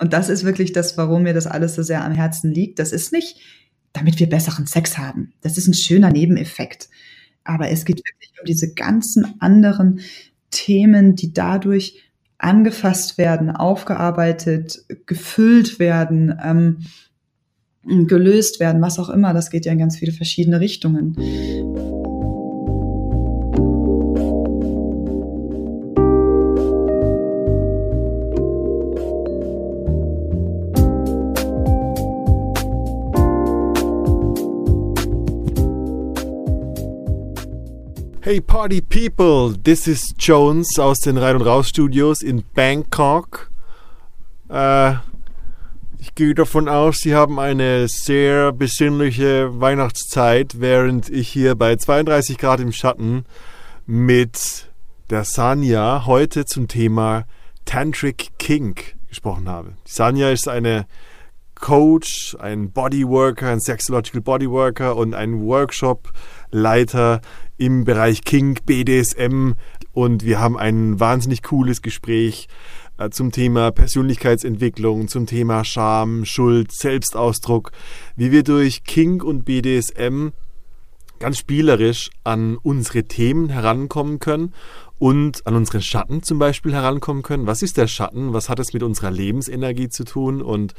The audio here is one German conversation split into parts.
Und das ist wirklich das, warum mir das alles so sehr am Herzen liegt. Das ist nicht, damit wir besseren Sex haben. Das ist ein schöner Nebeneffekt. Aber es geht wirklich um diese ganzen anderen Themen, die dadurch angefasst werden, aufgearbeitet, gefüllt werden, ähm, gelöst werden, was auch immer. Das geht ja in ganz viele verschiedene Richtungen. Hey Party People, this is Jones aus den Rein und Raus Studios in Bangkok. Äh, ich gehe davon aus, Sie haben eine sehr besinnliche Weihnachtszeit, während ich hier bei 32 Grad im Schatten mit der Sanya heute zum Thema Tantric Kink gesprochen habe. Die Sanya ist eine Coach, ein Bodyworker, ein Sexological Bodyworker und ein Workshop-Leiter im Bereich Kink, BDSM und wir haben ein wahnsinnig cooles Gespräch äh, zum Thema Persönlichkeitsentwicklung, zum Thema Scham, Schuld, Selbstausdruck, wie wir durch Kink und BDSM ganz spielerisch an unsere Themen herankommen können und an unseren Schatten zum Beispiel herankommen können. Was ist der Schatten? Was hat es mit unserer Lebensenergie zu tun? Und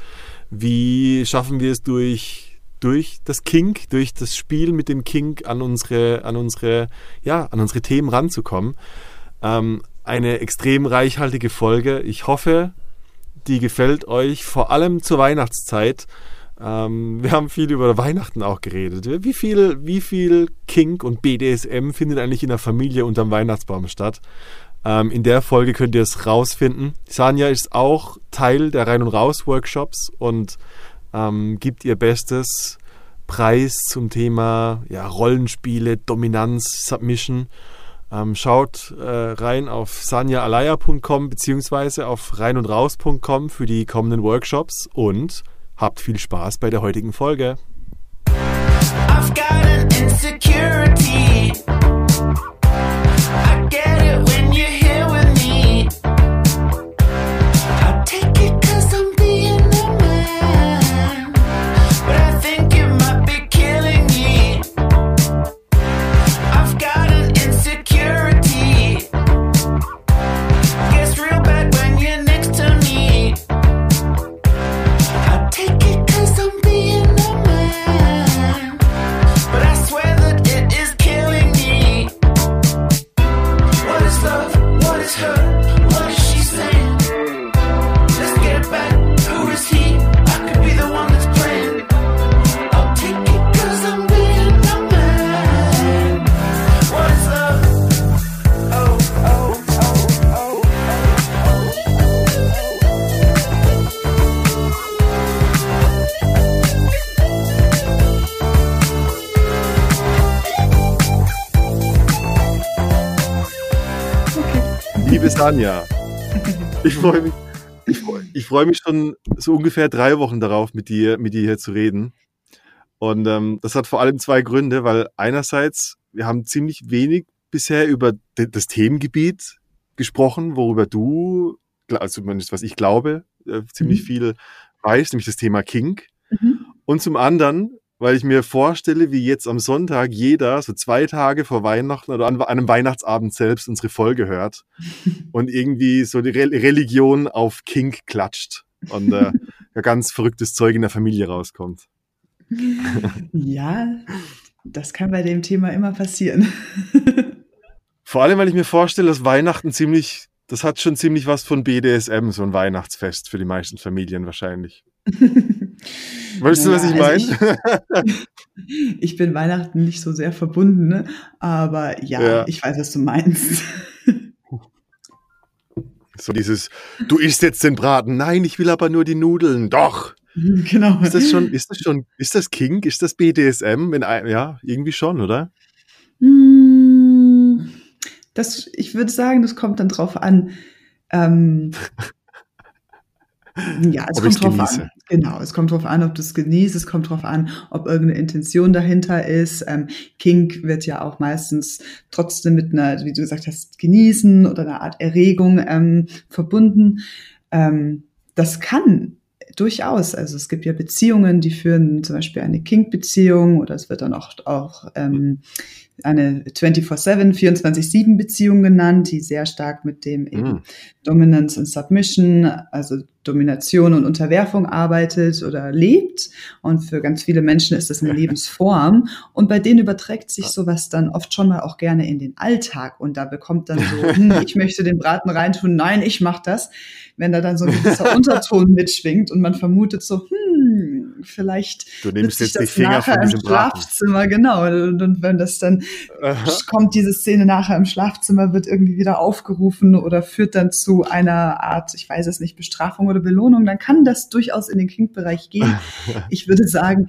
wie schaffen wir es durch durch das Kink, durch das Spiel mit dem Kink an unsere, an unsere, ja, an unsere Themen ranzukommen. Ähm, eine extrem reichhaltige Folge. Ich hoffe, die gefällt euch, vor allem zur Weihnachtszeit. Ähm, wir haben viel über Weihnachten auch geredet. Wie viel, wie viel Kink und BDSM findet eigentlich in der Familie unterm Weihnachtsbaum statt? Ähm, in der Folge könnt ihr es rausfinden. Sanja ist auch Teil der Rein- und Raus-Workshops und ähm, gibt ihr Bestes. Preis zum Thema ja, Rollenspiele, Dominanz, Submission. Ähm, schaut äh, rein auf sanjaalaya.com beziehungsweise auf reinundraus.com für die kommenden Workshops und habt viel Spaß bei der heutigen Folge. I've got an insecurity. Tanja. Ich freue mich, ich freu, ich freu mich schon so ungefähr drei Wochen darauf, mit dir, mit dir hier zu reden. Und ähm, das hat vor allem zwei Gründe, weil einerseits, wir haben ziemlich wenig bisher über das Themengebiet gesprochen, worüber du, also zumindest was ich glaube, äh, ziemlich mhm. viel weißt, nämlich das Thema Kink. Mhm. Und zum anderen weil ich mir vorstelle, wie jetzt am Sonntag jeder so zwei Tage vor Weihnachten oder an einem Weihnachtsabend selbst unsere Folge hört und irgendwie so die Re Religion auf Kink klatscht und äh, ganz verrücktes Zeug in der Familie rauskommt. Ja, das kann bei dem Thema immer passieren. Vor allem, weil ich mir vorstelle, dass Weihnachten ziemlich, das hat schon ziemlich was von BDSM, so ein Weihnachtsfest für die meisten Familien wahrscheinlich. Weißt ja, du, was ich meine? Also ich, ich, bin Weihnachten nicht so sehr verbunden, ne? aber ja, ja, ich weiß, was du meinst. So dieses, du isst jetzt den Braten. Nein, ich will aber nur die Nudeln. Doch. Genau. Ist das schon, ist das schon, ist das Kink? Ist das BDSM? Wenn, ja, irgendwie schon, oder? Hm, das, ich würde sagen, das kommt dann drauf an. Ähm, ja, es ob kommt drauf genieße. an. Genau, es kommt drauf an, ob du es genießt, es kommt drauf an, ob irgendeine Intention dahinter ist. Ähm, Kink wird ja auch meistens trotzdem mit einer, wie du gesagt hast, genießen oder einer Art Erregung ähm, verbunden. Ähm, das kann durchaus. Also es gibt ja Beziehungen, die führen zum Beispiel eine Kink-Beziehung oder es wird dann auch, auch ähm, eine 24-7, 24-7 Beziehung genannt, die sehr stark mit dem mm. Dominance und Submission, also Domination und Unterwerfung arbeitet oder lebt. Und für ganz viele Menschen ist das eine Lebensform. Und bei denen überträgt sich sowas dann oft schon mal auch gerne in den Alltag. Und da bekommt dann so, hm, ich möchte den Braten reintun, nein, ich mach das. Wenn da dann so ein gewisser Unterton mitschwingt und man vermutet so, hm, vielleicht du nimmst jetzt die Finger von diesem Schlafzimmer, genau. Und, und wenn das dann Aha. kommt, diese Szene nachher im Schlafzimmer, wird irgendwie wieder aufgerufen oder führt dann zu einer Art, ich weiß es nicht, Bestrafung oder Belohnung, dann kann das durchaus in den Kink-Bereich gehen. Ich würde sagen,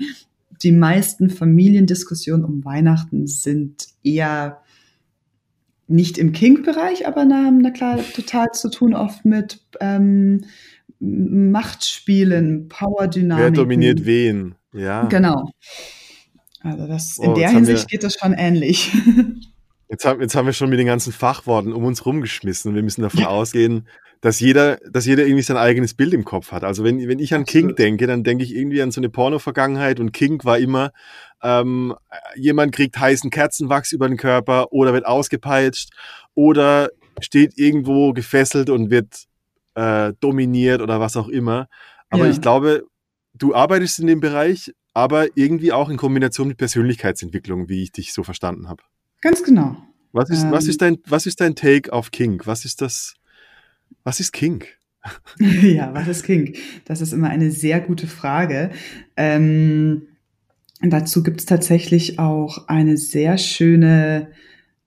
die meisten Familiendiskussionen um Weihnachten sind eher nicht im Kink-Bereich, aber haben na klar total zu tun oft mit ähm, Machtspielen, Power-Dynamiken. Wer dominiert wen? Ja. Genau. Also das, in oh, der Hinsicht wir, geht das schon ähnlich. Jetzt haben, jetzt haben wir schon mit den ganzen Fachworten um uns rumgeschmissen. Wir müssen davon ja. ausgehen, dass jeder, dass jeder irgendwie sein eigenes Bild im Kopf hat. Also wenn, wenn ich an King denke, dann denke ich irgendwie an so eine Porno-Vergangenheit und King war immer, ähm, jemand kriegt heißen Kerzenwachs über den Körper oder wird ausgepeitscht oder steht irgendwo gefesselt und wird äh, dominiert oder was auch immer. Aber ja. ich glaube, du arbeitest in dem Bereich, aber irgendwie auch in Kombination mit Persönlichkeitsentwicklung, wie ich dich so verstanden habe. Ganz genau. Was ist, ähm, was ist, dein, was ist dein Take auf King? Was ist das? Was ist King? ja, was ist King? Das ist immer eine sehr gute Frage. Ähm, dazu gibt es tatsächlich auch eine sehr schöne,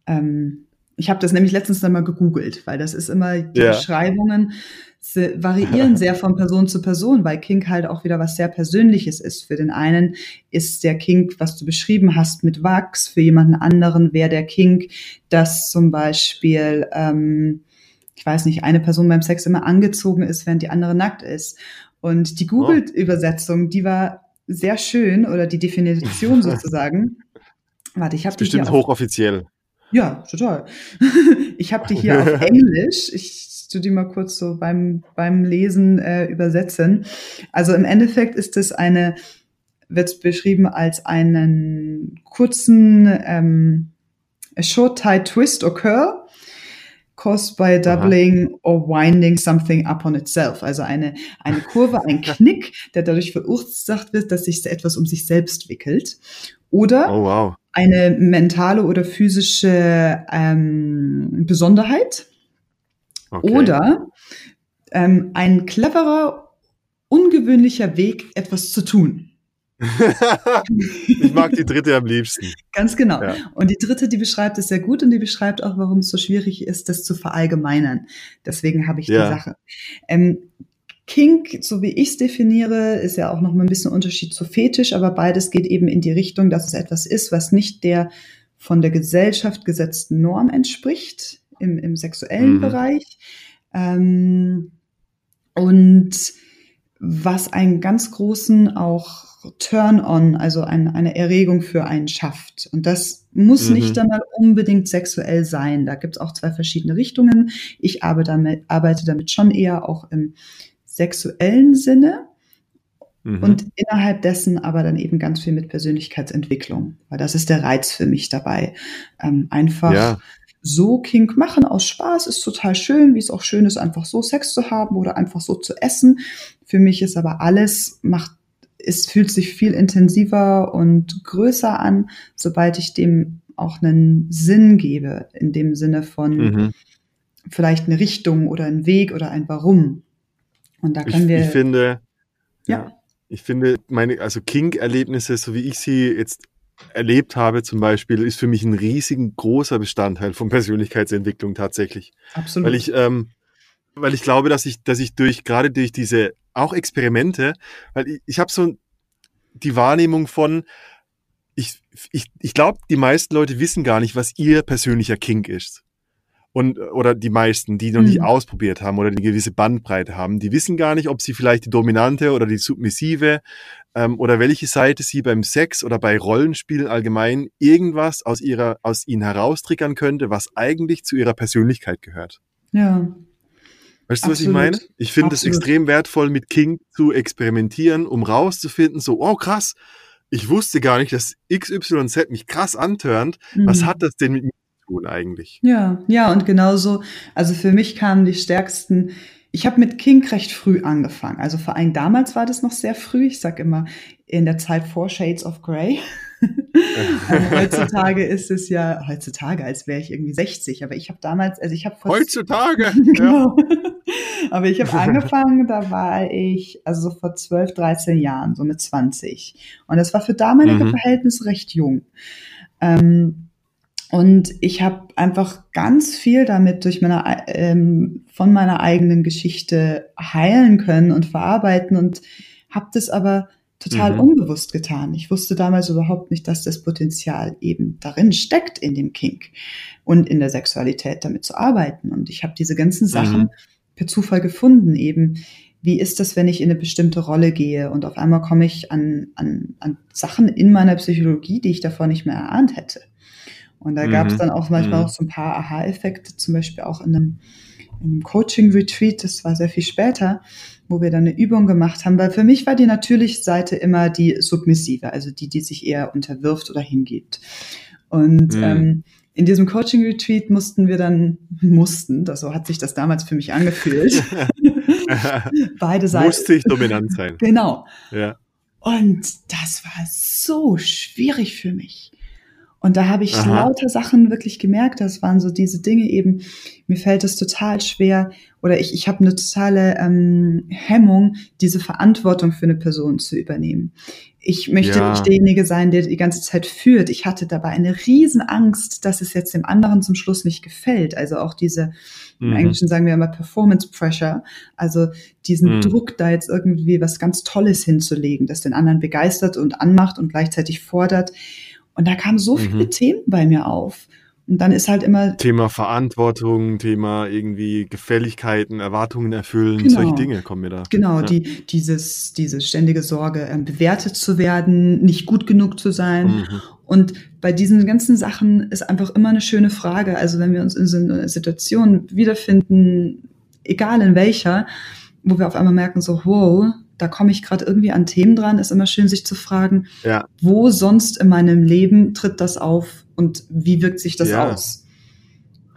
ähm, ich habe das nämlich letztens einmal gegoogelt, weil das ist immer, die ja. Beschreibungen variieren sehr von Person zu Person, weil Kink halt auch wieder was sehr Persönliches ist. Für den einen ist der Kink, was du beschrieben hast, mit Wachs, für jemanden anderen wäre der Kink, dass zum Beispiel ähm, ich weiß nicht, eine Person beim Sex immer angezogen ist, während die andere nackt ist. Und die Google-Übersetzung, die war sehr schön, oder die Definition sozusagen. Warte, ich habe die bestimmt hochoffiziell. Ja, total. ich habe die hier auf Englisch. Ich tu die mal kurz so beim, beim Lesen äh, übersetzen. Also im Endeffekt ist es eine, wird beschrieben als einen kurzen ähm, a short tight twist or curl caused by doubling Aha. or winding something up on itself. Also eine, eine Kurve, ein Knick, der dadurch verursacht wird, dass sich etwas um sich selbst wickelt. Oder oh, wow. eine mentale oder physische ähm, Besonderheit. Okay. Oder ähm, ein cleverer, ungewöhnlicher Weg, etwas zu tun. ich mag die dritte am liebsten. Ganz genau. Ja. Und die dritte, die beschreibt es sehr gut und die beschreibt auch, warum es so schwierig ist, das zu verallgemeinern. Deswegen habe ich ja. die Sache. Ähm, Kink, so wie ich es definiere, ist ja auch noch mal ein bisschen Unterschied zu Fetisch, aber beides geht eben in die Richtung, dass es etwas ist, was nicht der von der Gesellschaft gesetzten Norm entspricht im, im sexuellen mhm. Bereich. Ähm, und was einen ganz großen auch Turn-on, also ein, eine Erregung für einen schafft. Und das muss mhm. nicht einmal unbedingt sexuell sein. Da gibt es auch zwei verschiedene Richtungen. Ich arbeite damit, arbeite damit schon eher auch im sexuellen Sinne mhm. und innerhalb dessen aber dann eben ganz viel mit Persönlichkeitsentwicklung, weil das ist der Reiz für mich dabei. Ähm, einfach ja. so Kink machen aus Spaß ist total schön, wie es auch schön ist, einfach so Sex zu haben oder einfach so zu essen. Für mich ist aber alles, macht es fühlt sich viel intensiver und größer an, sobald ich dem auch einen Sinn gebe, in dem Sinne von mhm. vielleicht eine Richtung oder ein Weg oder ein Warum. Und da können ich, wir. Ich finde, ja. ja ich finde, meine, also Kink-Erlebnisse, so wie ich sie jetzt erlebt habe, zum Beispiel, ist für mich ein riesigen großer Bestandteil von Persönlichkeitsentwicklung tatsächlich. Absolut. Weil ich, ähm, weil ich glaube, dass ich, dass ich durch, gerade durch diese auch Experimente, weil ich, ich habe so die Wahrnehmung von, ich, ich, ich glaube, die meisten Leute wissen gar nicht, was ihr persönlicher Kink ist. Und, oder die meisten, die noch mhm. nicht ausprobiert haben oder eine gewisse Bandbreite haben, die wissen gar nicht, ob sie vielleicht die dominante oder die submissive ähm, oder welche Seite sie beim Sex oder bei Rollenspielen allgemein irgendwas aus ihrer, aus ihnen heraustriggern könnte, was eigentlich zu ihrer Persönlichkeit gehört. Ja. Weißt du, was ich meine? Ich finde es extrem wertvoll, mit King zu experimentieren, um rauszufinden, so, oh krass, ich wusste gar nicht, dass XYZ mich krass antörnt. Mhm. Was hat das denn mit mir tun eigentlich? Ja, ja, und genauso, also für mich kamen die stärksten ich habe mit King recht früh angefangen. Also vor allem damals war das noch sehr früh. Ich sag immer in der Zeit vor Shades of Grey. also heutzutage ist es ja heutzutage, als wäre ich irgendwie 60. Aber ich habe damals, also ich habe heutzutage. genau. aber ich habe angefangen, da war ich also so vor 12, 13 Jahren, so mit 20. Und das war für damalige mhm. Verhältnisse recht jung. Ähm, und ich habe einfach ganz viel damit durch meine, ähm, von meiner eigenen Geschichte heilen können und verarbeiten und habe das aber total mhm. unbewusst getan. Ich wusste damals überhaupt nicht, dass das Potenzial eben darin steckt in dem Kink und in der Sexualität damit zu arbeiten. Und ich habe diese ganzen Sachen mhm. per Zufall gefunden, eben wie ist das, wenn ich in eine bestimmte Rolle gehe und auf einmal komme ich an, an, an Sachen in meiner Psychologie, die ich davor nicht mehr erahnt hätte. Und da mhm. gab es dann auch manchmal mhm. auch so ein paar Aha-Effekte, zum Beispiel auch in einem, in einem Coaching-Retreat, das war sehr viel später, wo wir dann eine Übung gemacht haben, weil für mich war die natürliche Seite immer die submissive, also die, die sich eher unterwirft oder hingibt. Und mhm. ähm, in diesem Coaching-Retreat mussten wir dann, mussten, das, so hat sich das damals für mich angefühlt, beide Seiten. Musste ich dominant sein. Genau. Ja. Und das war so schwierig für mich. Und da habe ich Aha. lauter Sachen wirklich gemerkt. Das waren so diese Dinge eben, mir fällt es total schwer oder ich, ich habe eine totale ähm, Hemmung, diese Verantwortung für eine Person zu übernehmen. Ich möchte ja. nicht derjenige sein, der die ganze Zeit führt. Ich hatte dabei eine riesen Angst, dass es jetzt dem anderen zum Schluss nicht gefällt. Also auch diese, im mhm. Englischen sagen wir immer Performance Pressure, also diesen mhm. Druck, da jetzt irgendwie was ganz Tolles hinzulegen, das den anderen begeistert und anmacht und gleichzeitig fordert. Und da kamen so viele mhm. Themen bei mir auf. Und dann ist halt immer. Thema Verantwortung, Thema irgendwie Gefälligkeiten, Erwartungen erfüllen, genau, solche Dinge kommen mir da. Genau, ja. die, dieses, diese ständige Sorge, ähm, bewertet zu werden, nicht gut genug zu sein. Mhm. Und bei diesen ganzen Sachen ist einfach immer eine schöne Frage. Also wenn wir uns in so einer Situation wiederfinden, egal in welcher, wo wir auf einmal merken, so, wow, da komme ich gerade irgendwie an Themen dran, ist immer schön, sich zu fragen, ja. wo sonst in meinem Leben tritt das auf und wie wirkt sich das ja. aus?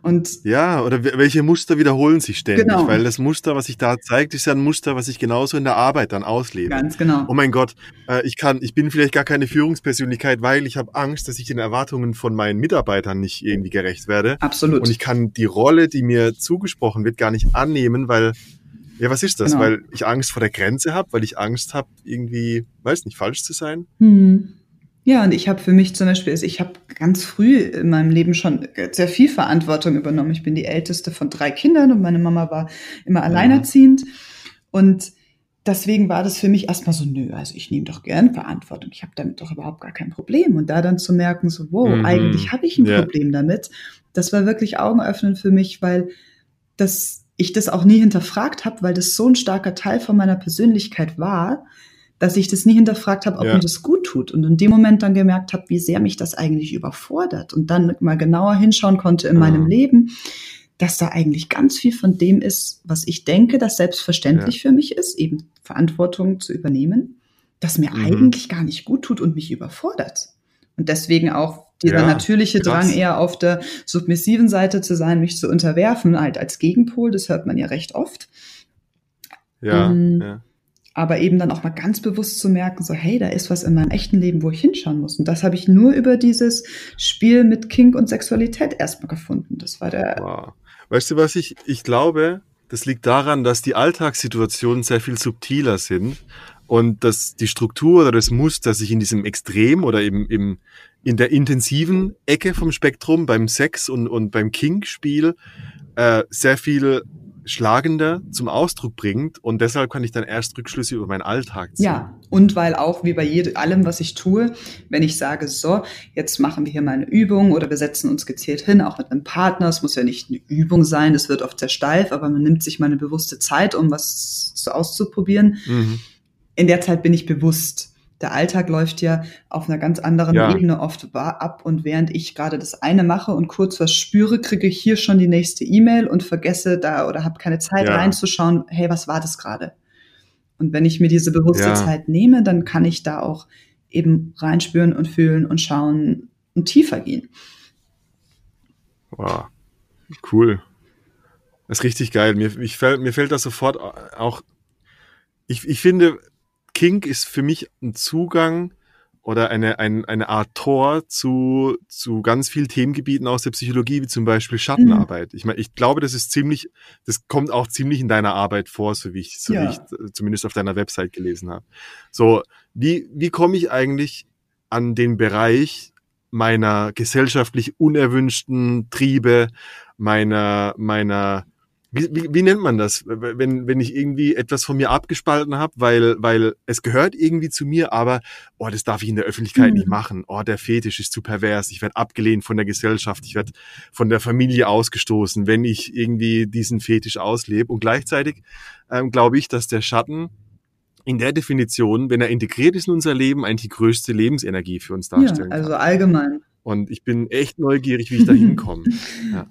Und ja, oder welche Muster wiederholen sich ständig? Genau. Weil das Muster, was sich da zeigt, ist ja ein Muster, was ich genauso in der Arbeit dann auslebe. Ganz genau. Oh mein Gott, äh, ich kann, ich bin vielleicht gar keine Führungspersönlichkeit, weil ich habe Angst, dass ich den Erwartungen von meinen Mitarbeitern nicht irgendwie gerecht werde. Absolut. Und ich kann die Rolle, die mir zugesprochen wird, gar nicht annehmen, weil ja, was ist das? Genau. Weil ich Angst vor der Grenze habe, weil ich Angst habe, irgendwie, weiß nicht, falsch zu sein? Hm. Ja, und ich habe für mich zum Beispiel, also ich habe ganz früh in meinem Leben schon sehr viel Verantwortung übernommen. Ich bin die älteste von drei Kindern und meine Mama war immer alleinerziehend. Ja. Und deswegen war das für mich erstmal so, nö, also ich nehme doch gern Verantwortung. Ich habe damit doch überhaupt gar kein Problem. Und da dann zu merken, so, wow, mhm. eigentlich habe ich ein ja. Problem damit, das war wirklich Augenöffnend für mich, weil das ich das auch nie hinterfragt habe, weil das so ein starker Teil von meiner Persönlichkeit war, dass ich das nie hinterfragt habe, ob ja. mir das gut tut. Und in dem Moment dann gemerkt habe, wie sehr mich das eigentlich überfordert. Und dann mal genauer hinschauen konnte in ja. meinem Leben, dass da eigentlich ganz viel von dem ist, was ich denke, das selbstverständlich ja. für mich ist, eben Verantwortung zu übernehmen, das mir mhm. eigentlich gar nicht gut tut und mich überfordert. Und deswegen auch dieser ja, natürliche krass. Drang eher auf der submissiven Seite zu sein, mich zu unterwerfen, halt als Gegenpol, das hört man ja recht oft. Ja, ähm, ja. Aber eben dann auch mal ganz bewusst zu merken, so, hey, da ist was in meinem echten Leben, wo ich hinschauen muss. Und das habe ich nur über dieses Spiel mit Kink und Sexualität erstmal gefunden. Das war der. Wow. Weißt du, was ich, ich glaube, das liegt daran, dass die Alltagssituationen sehr viel subtiler sind und dass die Struktur oder das Muster sich in diesem Extrem oder eben im, in der intensiven Ecke vom Spektrum beim Sex und, und beim Kink-Spiel äh, sehr viel schlagender zum Ausdruck bringt und deshalb kann ich dann erst Rückschlüsse über meinen Alltag ziehen. Ja, und weil auch wie bei jedem, allem, was ich tue, wenn ich sage, so, jetzt machen wir hier mal eine Übung oder wir setzen uns gezielt hin, auch mit einem Partner, es muss ja nicht eine Übung sein, das wird oft sehr steif, aber man nimmt sich mal eine bewusste Zeit, um was so auszuprobieren. Mhm. In der Zeit bin ich bewusst der Alltag läuft ja auf einer ganz anderen Ja. Ebene oft ab und während ich gerade das eine mache und kurz was spüre, kriege ich hier schon die nächste E-Mail und vergesse da oder habe keine Zeit Ja. reinzuschauen, hey, was war das gerade? Und wenn ich mir diese bewusste Ja. Zeit nehme, dann kann ich da auch eben reinspüren und fühlen und schauen und tiefer gehen. Wow. Cool. Das ist richtig geil. Mir, ich fällt, mir fällt das sofort auch. Ich, ich finde, Kink ist für mich ein Zugang oder eine, ein, eine Art Tor zu, zu ganz vielen Themengebieten aus der Psychologie, wie zum Beispiel Schattenarbeit. Ich meine, ich glaube, das ist ziemlich, das kommt auch ziemlich in deiner Arbeit vor, so wie ich, so Ja. wie ich äh, zumindest auf deiner Website gelesen habe. So, wie, wie komme ich eigentlich an den Bereich meiner gesellschaftlich unerwünschten Triebe, meiner, meiner, wie, wie, wie nennt man das, wenn, wenn ich irgendwie etwas von mir abgespalten habe, weil, weil es gehört irgendwie zu mir, aber oh, das darf ich in der Öffentlichkeit Mhm. nicht machen. Oh, der Fetisch ist zu pervers. Ich werde abgelehnt von der Gesellschaft. Ich werde von der Familie ausgestoßen, wenn ich irgendwie diesen Fetisch auslebe. Und gleichzeitig ähm, glaube ich, dass der Schatten in der Definition, wenn er integriert ist in unser Leben, eigentlich die größte Lebensenergie für uns Ja, darstellen also kann. allgemein. Und ich bin echt neugierig, wie ich da hinkomme.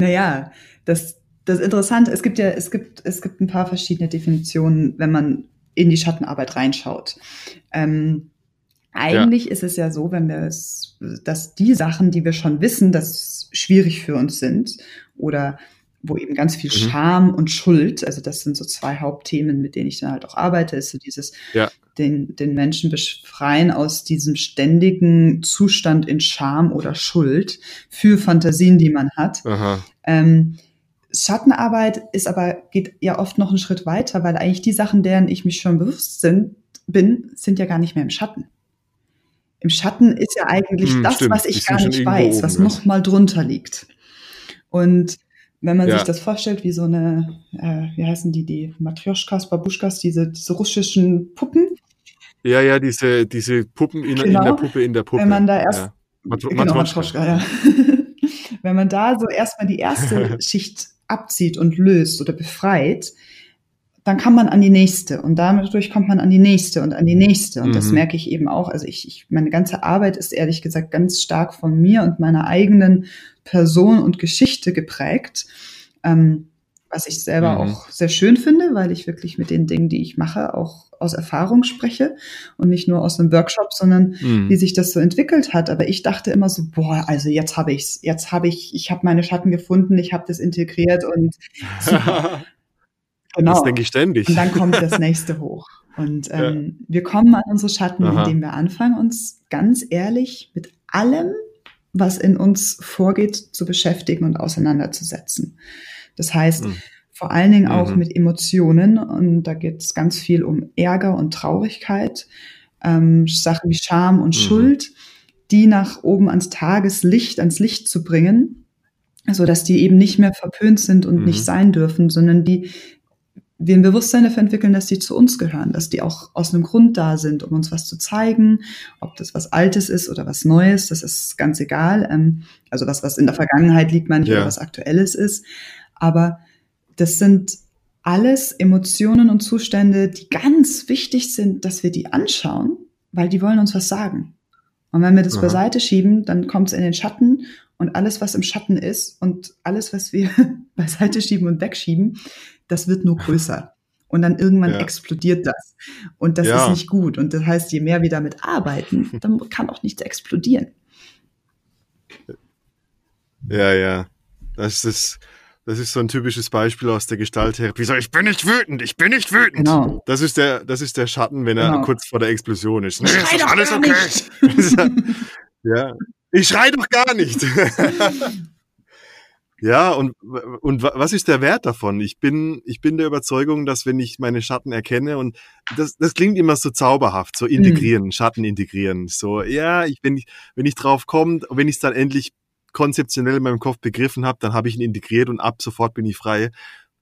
Naja, das, das Interessante, es gibt ja, es gibt, es gibt ein paar verschiedene Definitionen, wenn man in die Schattenarbeit reinschaut. Ähm, eigentlich ist es ja so, wenn wir es, dass die Sachen, die wir schon wissen, dass schwierig für uns sind oder wo eben ganz viel Mhm. Scham und Schuld, also das sind so zwei Hauptthemen, mit denen ich dann halt auch arbeite, ist so dieses, Ja. den, den Menschen befreien aus diesem ständigen Zustand in Scham oder Schuld für Fantasien, die man hat. Ähm, Schattenarbeit ist aber, geht ja oft noch einen Schritt weiter, weil eigentlich die Sachen, deren ich mich schon bewusst sind, bin, sind ja gar nicht mehr im Schatten. Im Schatten ist ja eigentlich Hm, das, stimmt. was ich sind gar nicht weiß, oben, was ja. noch mal drunter liegt. Und wenn man Ja. sich das vorstellt, wie so eine, äh, wie heißen die, die Matryoshkas, Babuschkas, diese, diese russischen Puppen, Ja, ja, diese, diese Puppen in, in Genau. der Puppe in der Puppe. wenn man da erst ja. Matro Genau. Matroschka, ja. Wenn man da so erstmal die erste Schicht abzieht und löst oder befreit, dann kann man an die nächste und dadurch kommt man an die nächste und an die nächste. Und das Mhm. merke ich eben auch. Also ich, ich, meine ganze Arbeit ist ehrlich gesagt ganz stark von mir und meiner eigenen Person und Geschichte geprägt. Ähm, was ich selber Mhm. auch sehr schön finde, weil ich wirklich mit den Dingen, die ich mache, auch aus Erfahrung spreche und nicht nur aus einem Workshop, sondern Mhm. wie sich das so entwickelt hat. Aber ich dachte immer so, boah, also jetzt habe ich's, jetzt habe ich, ich habe meine Schatten gefunden, ich habe das integriert und super, genau. Das denke ich ständig. Und dann kommt das nächste hoch. Und ähm, wir kommen an unsere Schatten, Aha. indem wir anfangen, uns ganz ehrlich mit allem, was in uns vorgeht, zu beschäftigen und auseinanderzusetzen. Das heißt, Mhm. vor allen Dingen auch Mhm. mit Emotionen. Und da geht es ganz viel um Ärger und Traurigkeit, ähm, Sachen wie Scham und Mhm. Schuld, die nach oben ans Tageslicht, ans Licht zu bringen, so dass die eben nicht mehr verpönt sind und Mhm. nicht sein dürfen, sondern die wir ein Bewusstsein dafür entwickeln, dass die zu uns gehören, dass die auch aus einem Grund da sind, um uns was zu zeigen, ob das was Altes ist oder was Neues, das ist ganz egal. Ähm, also was, was in der Vergangenheit liegt, ich, Ja. was Aktuelles ist. Aber das sind alles Emotionen und Zustände, die ganz wichtig sind, dass wir die anschauen, weil die wollen uns was sagen. Und wenn wir das Aha. beiseite schieben, dann kommt es in den Schatten und alles, was im Schatten ist und alles, was wir beiseite schieben und wegschieben, das wird nur größer. Und dann irgendwann Ja. explodiert das. Und das Ja. ist nicht gut. Und das heißt, je mehr wir damit arbeiten, dann kann auch nichts explodieren. Ja, ja. Das ist, das ist so ein typisches Beispiel aus der Gestalttherapie. So, ich bin nicht wütend, ich bin nicht wütend. Genau. Das ist der, das ist der Schatten, wenn er Genau. kurz vor der Explosion ist. Nee, ist alles okay. nicht. ja. Ich schrei doch gar nicht. ja, und, und wa- was ist der Wert davon? Ich bin, ich bin der Überzeugung, dass wenn ich meine Schatten erkenne und das, das klingt immer so zauberhaft, so integrieren, Schatten integrieren. So, ja, ich, wenn ich, wenn ich drauf komme, wenn ich es dann endlich konzeptionell in meinem Kopf begriffen habe, dann habe ich ihn integriert und ab sofort bin ich frei.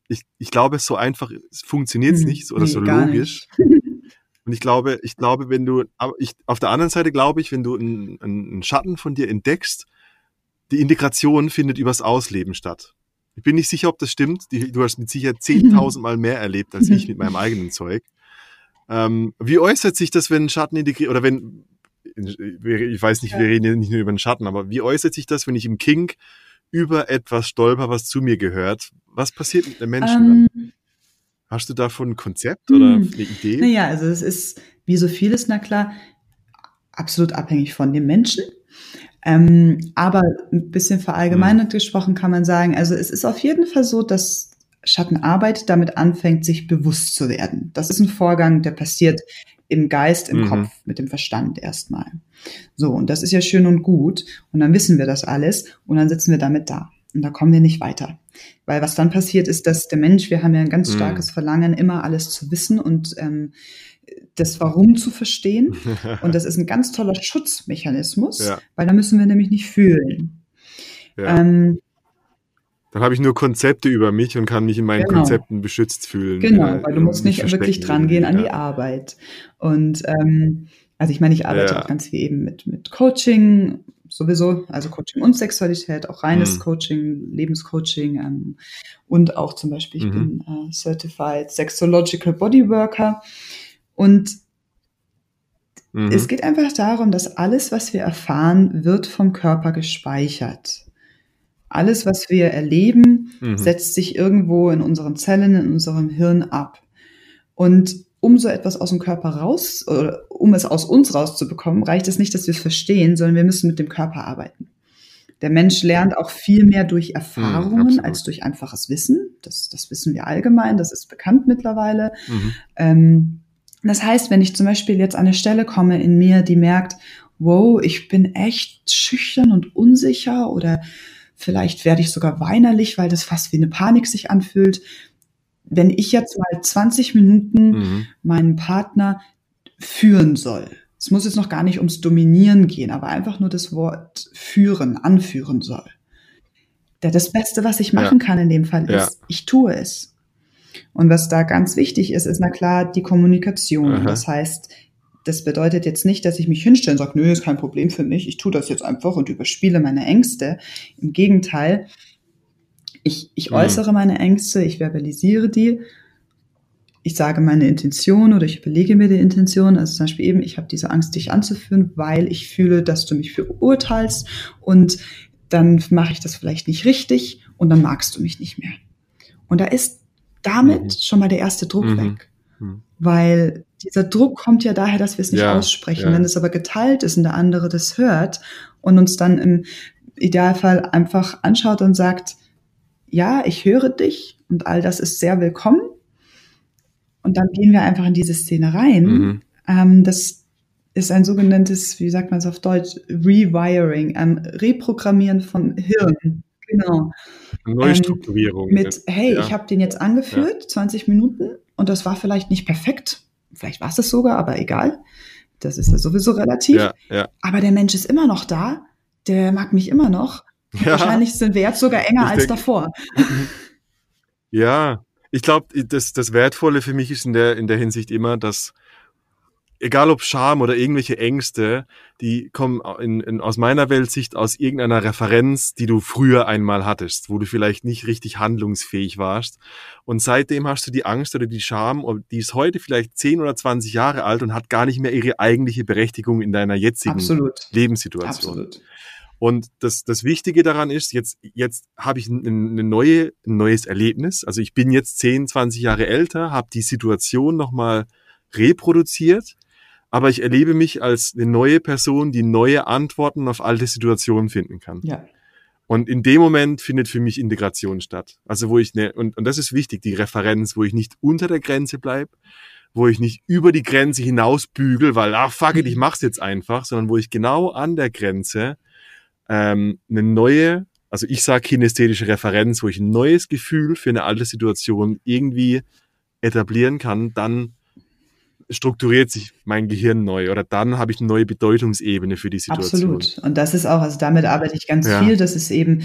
Ich, ich glaube, so einfach funktioniert es Hm, nicht oder nee, so logisch. Und ich glaube, ich glaube, wenn du, aber ich, auf der anderen Seite glaube ich, wenn du einen, einen Schatten von dir entdeckst, die Integration findet übers Ausleben statt. Ich bin nicht sicher, ob das stimmt. Du hast mit Sicherheit 10.000 Mal mehr erlebt als ich mit meinem eigenen Zeug. Ähm, wie äußert sich das, wenn ein Schatten integriert, oder wenn, ich weiß nicht, wir reden ja nicht nur über den Schatten, aber wie äußert sich das, wenn ich im Kink über etwas stolper, was zu mir gehört? Was passiert mit den Menschen um, dann? Ähm. Hast du davon ein Konzept oder hm. eine Idee? Naja, also es ist wie so vieles, na klar, absolut abhängig von dem Menschen. Ähm, aber ein bisschen verallgemeinert mhm. gesprochen kann man sagen, also es ist auf jeden Fall so, dass Schattenarbeit damit anfängt, sich bewusst zu werden. Das ist ein Vorgang, der passiert im Geist, im mhm. Kopf, mit dem Verstand erstmal. So, und das ist ja schön und gut. Und dann wissen wir das alles und dann sitzen wir damit da. Und da kommen wir nicht weiter. Weil was dann passiert ist, dass der Mensch, wir haben ja ein ganz mhm. starkes Verlangen, immer alles zu wissen und ähm, das Warum zu verstehen. Und das ist ein ganz toller Schutzmechanismus, ja. weil da müssen wir nämlich nicht fühlen. Ja. Ähm, dann habe ich nur Konzepte über mich und kann mich in meinen genau. Konzepten beschützt fühlen. Genau, weil du musst nicht wirklich dran gehen an die Arbeit. Und ähm, also ich meine, ich arbeite ja. auch ganz viel eben mit, mit Coaching, sowieso, also Coaching und Sexualität, auch reines mhm. Coaching, Lebenscoaching ähm, und auch zum Beispiel, ich mhm. bin äh, Certified Sexological Bodyworker. Und mhm. es geht einfach darum, dass alles, was wir erfahren, wird vom Körper gespeichert. Alles, was wir erleben, mhm. setzt sich irgendwo in unseren Zellen, in unserem Hirn ab. Und um so etwas aus dem Körper raus, oder um es aus uns rauszubekommen, reicht es nicht, dass wir es verstehen, sondern wir müssen mit dem Körper arbeiten. Der Mensch lernt auch viel mehr durch mhm, Erfahrungen mhm, als durch einfaches Wissen. Das, das wissen wir allgemein, das ist bekannt mittlerweile. Mhm. Ähm, das heißt, wenn ich zum Beispiel jetzt an eine Stelle komme in mir, die merkt, wow, ich bin echt schüchtern und unsicher oder vielleicht werde ich sogar weinerlich, weil das fast wie eine Panik sich anfühlt. Wenn ich jetzt mal 20 Minuten mhm. meinen Partner führen soll, es muss jetzt noch gar nicht ums Dominieren gehen, aber einfach nur das Wort führen, anführen soll. Das Beste, was ich machen ja. kann in dem Fall ist, ja. ich tue es. Und was da ganz wichtig ist, ist na klar die Kommunikation. Aha. Das heißt, das bedeutet jetzt nicht, dass ich mich hinstelle und sage, nö, ist kein Problem für mich, ich tue das jetzt einfach und überspiele meine Ängste. Im Gegenteil, ich, ich mhm. äußere meine Ängste, ich verbalisiere die, ich sage meine Intention oder ich überlege mir die Intention. Also zum Beispiel eben, ich habe diese Angst, dich anzuführen, weil ich fühle, dass du mich verurteilst und dann mache ich das vielleicht nicht richtig und dann magst du mich nicht mehr. Und da ist damit mhm. schon mal der erste Druck mhm. weg. Weil dieser Druck kommt ja daher, dass wir es nicht ja, aussprechen. Ja. Wenn es aber geteilt ist und der andere das hört und uns dann im Idealfall einfach anschaut und sagt, ja, ich höre dich und all das ist sehr willkommen. Und dann gehen wir einfach in diese Szene rein. Mhm. Ähm, das ist ein sogenanntes, wie sagt man es auf Deutsch, Rewiring, ähm, Reprogrammieren vom Hirn. Genau. Neustrukturierung. Ähm, mit, hey, ja. ich habe den jetzt angeführt, ja. 20 Minuten, und das war vielleicht nicht perfekt. Vielleicht war es das sogar, aber egal. Das ist ja sowieso relativ. Ja, ja. Aber der Mensch ist immer noch da. Der mag mich immer noch. Wahrscheinlich sind wir jetzt sogar enger ich als denk, davor. Ja, ich glaube, das, das Wertvolle für mich ist in der, in der Hinsicht immer, dass egal ob Scham oder irgendwelche Ängste, die kommen in, in, aus meiner Weltsicht aus irgendeiner Referenz, die du früher einmal hattest, wo du vielleicht nicht richtig handlungsfähig warst. Und seitdem hast du die Angst oder die Scham, die ist heute vielleicht 10 oder 20 Jahre alt und hat gar nicht mehr ihre eigentliche Berechtigung in deiner jetzigen Absolut. Lebenssituation. Absolut. Und das, das Wichtige daran ist, jetzt, jetzt habe ich eine, neue, ein neues Erlebnis. Also ich bin jetzt 10, 20 Jahre älter, habe die Situation nochmal reproduziert aber ich erlebe mich als eine neue Person, die neue Antworten auf alte Situationen finden kann. Ja. Und in dem Moment findet für mich Integration statt. Also wo ich ne, und, und das ist wichtig, die Referenz, wo ich nicht unter der Grenze bleib, wo ich nicht über die Grenze hinaus bügel, weil, ach fuck it, ich mach's jetzt einfach, sondern wo ich genau an der Grenze ähm, eine neue, also ich sage kinästhetische Referenz, wo ich ein neues Gefühl für eine alte Situation irgendwie etablieren kann, dann strukturiert sich mein Gehirn neu oder dann habe ich eine neue Bedeutungsebene für die Situation. Absolut. Und das ist auch, also damit arbeite ich ganz ja. viel. Das ist eben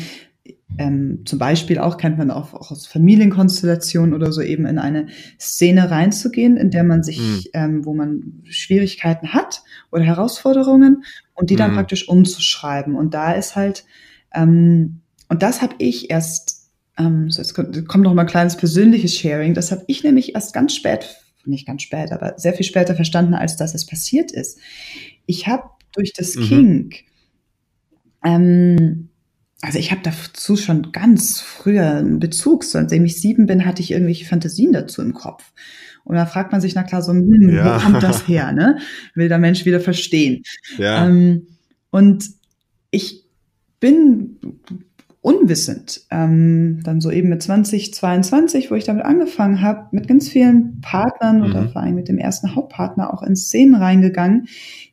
ähm, zum Beispiel auch, kennt man auch, auch aus Familienkonstellationen oder so, eben in eine Szene reinzugehen, in der man sich, mhm. ähm, wo man Schwierigkeiten hat oder Herausforderungen und die dann mhm. praktisch umzuschreiben. Und da ist halt, ähm, und das habe ich erst, ähm, so jetzt kommt, kommt noch mal ein kleines persönliches Sharing, das habe ich nämlich erst ganz spät nicht ganz spät, aber sehr viel später verstanden, als dass es passiert ist. Ich habe durch das Mhm. Kink, ähm, also ich habe dazu schon ganz früher einen Bezug, seitdem ich sieben bin, hatte ich irgendwelche Fantasien dazu im Kopf. Und da fragt man sich, na klar, so, hm, Ja. wo kommt das her, ne? Will der Mensch wieder verstehen. Ja. Ähm, und ich bin unwissend, ähm, dann so eben mit 20, 22, wo ich damit angefangen habe, mit ganz vielen Partnern oder Mhm. vor allem mit dem ersten Hauptpartner auch in Szenen reingegangen,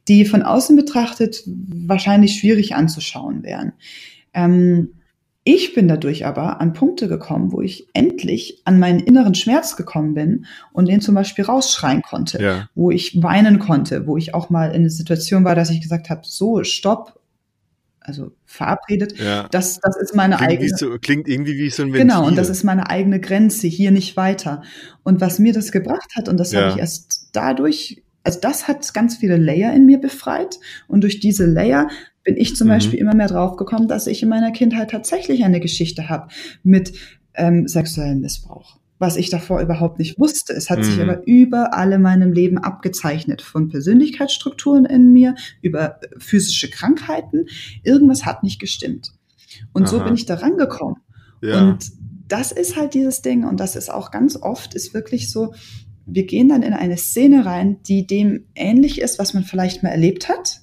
die von außen betrachtet wahrscheinlich schwierig anzuschauen wären. Ähm, ich bin dadurch aber an Punkte gekommen, wo ich endlich an meinen inneren Schmerz gekommen bin und den zum Beispiel rausschreien konnte ja. wo ich weinen konnte, wo ich auch mal in einer Situation war, dass ich gesagt habe, so, stopp, also verabredet, Ja. das, das ist meine Klingt, eigene, so, klingt irgendwie wie so ein Ventil. genau, und das ist meine eigene Grenze, hier nicht weiter. Und was mir das gebracht hat, und das Ja. habe ich erst dadurch, also das hat ganz viele Layer in mir befreit, und durch diese Layer bin ich zum Mhm. Beispiel immer mehr drauf gekommen, dass ich in meiner Kindheit tatsächlich eine Geschichte habe mit ähm, sexuellem Missbrauch. Was ich davor überhaupt nicht wusste. Es hat sich Mhm. aber überall in meinem Leben abgezeichnet. Von Persönlichkeitsstrukturen in mir, über äh, physische Krankheiten. Irgendwas hat nicht gestimmt. Und so Aha. bin ich da rangekommen. ja. Und das ist halt dieses Ding, und das ist auch ganz oft, ist wirklich so, wir gehen dann in eine Szene rein, die dem ähnlich ist, was man vielleicht mal erlebt hat.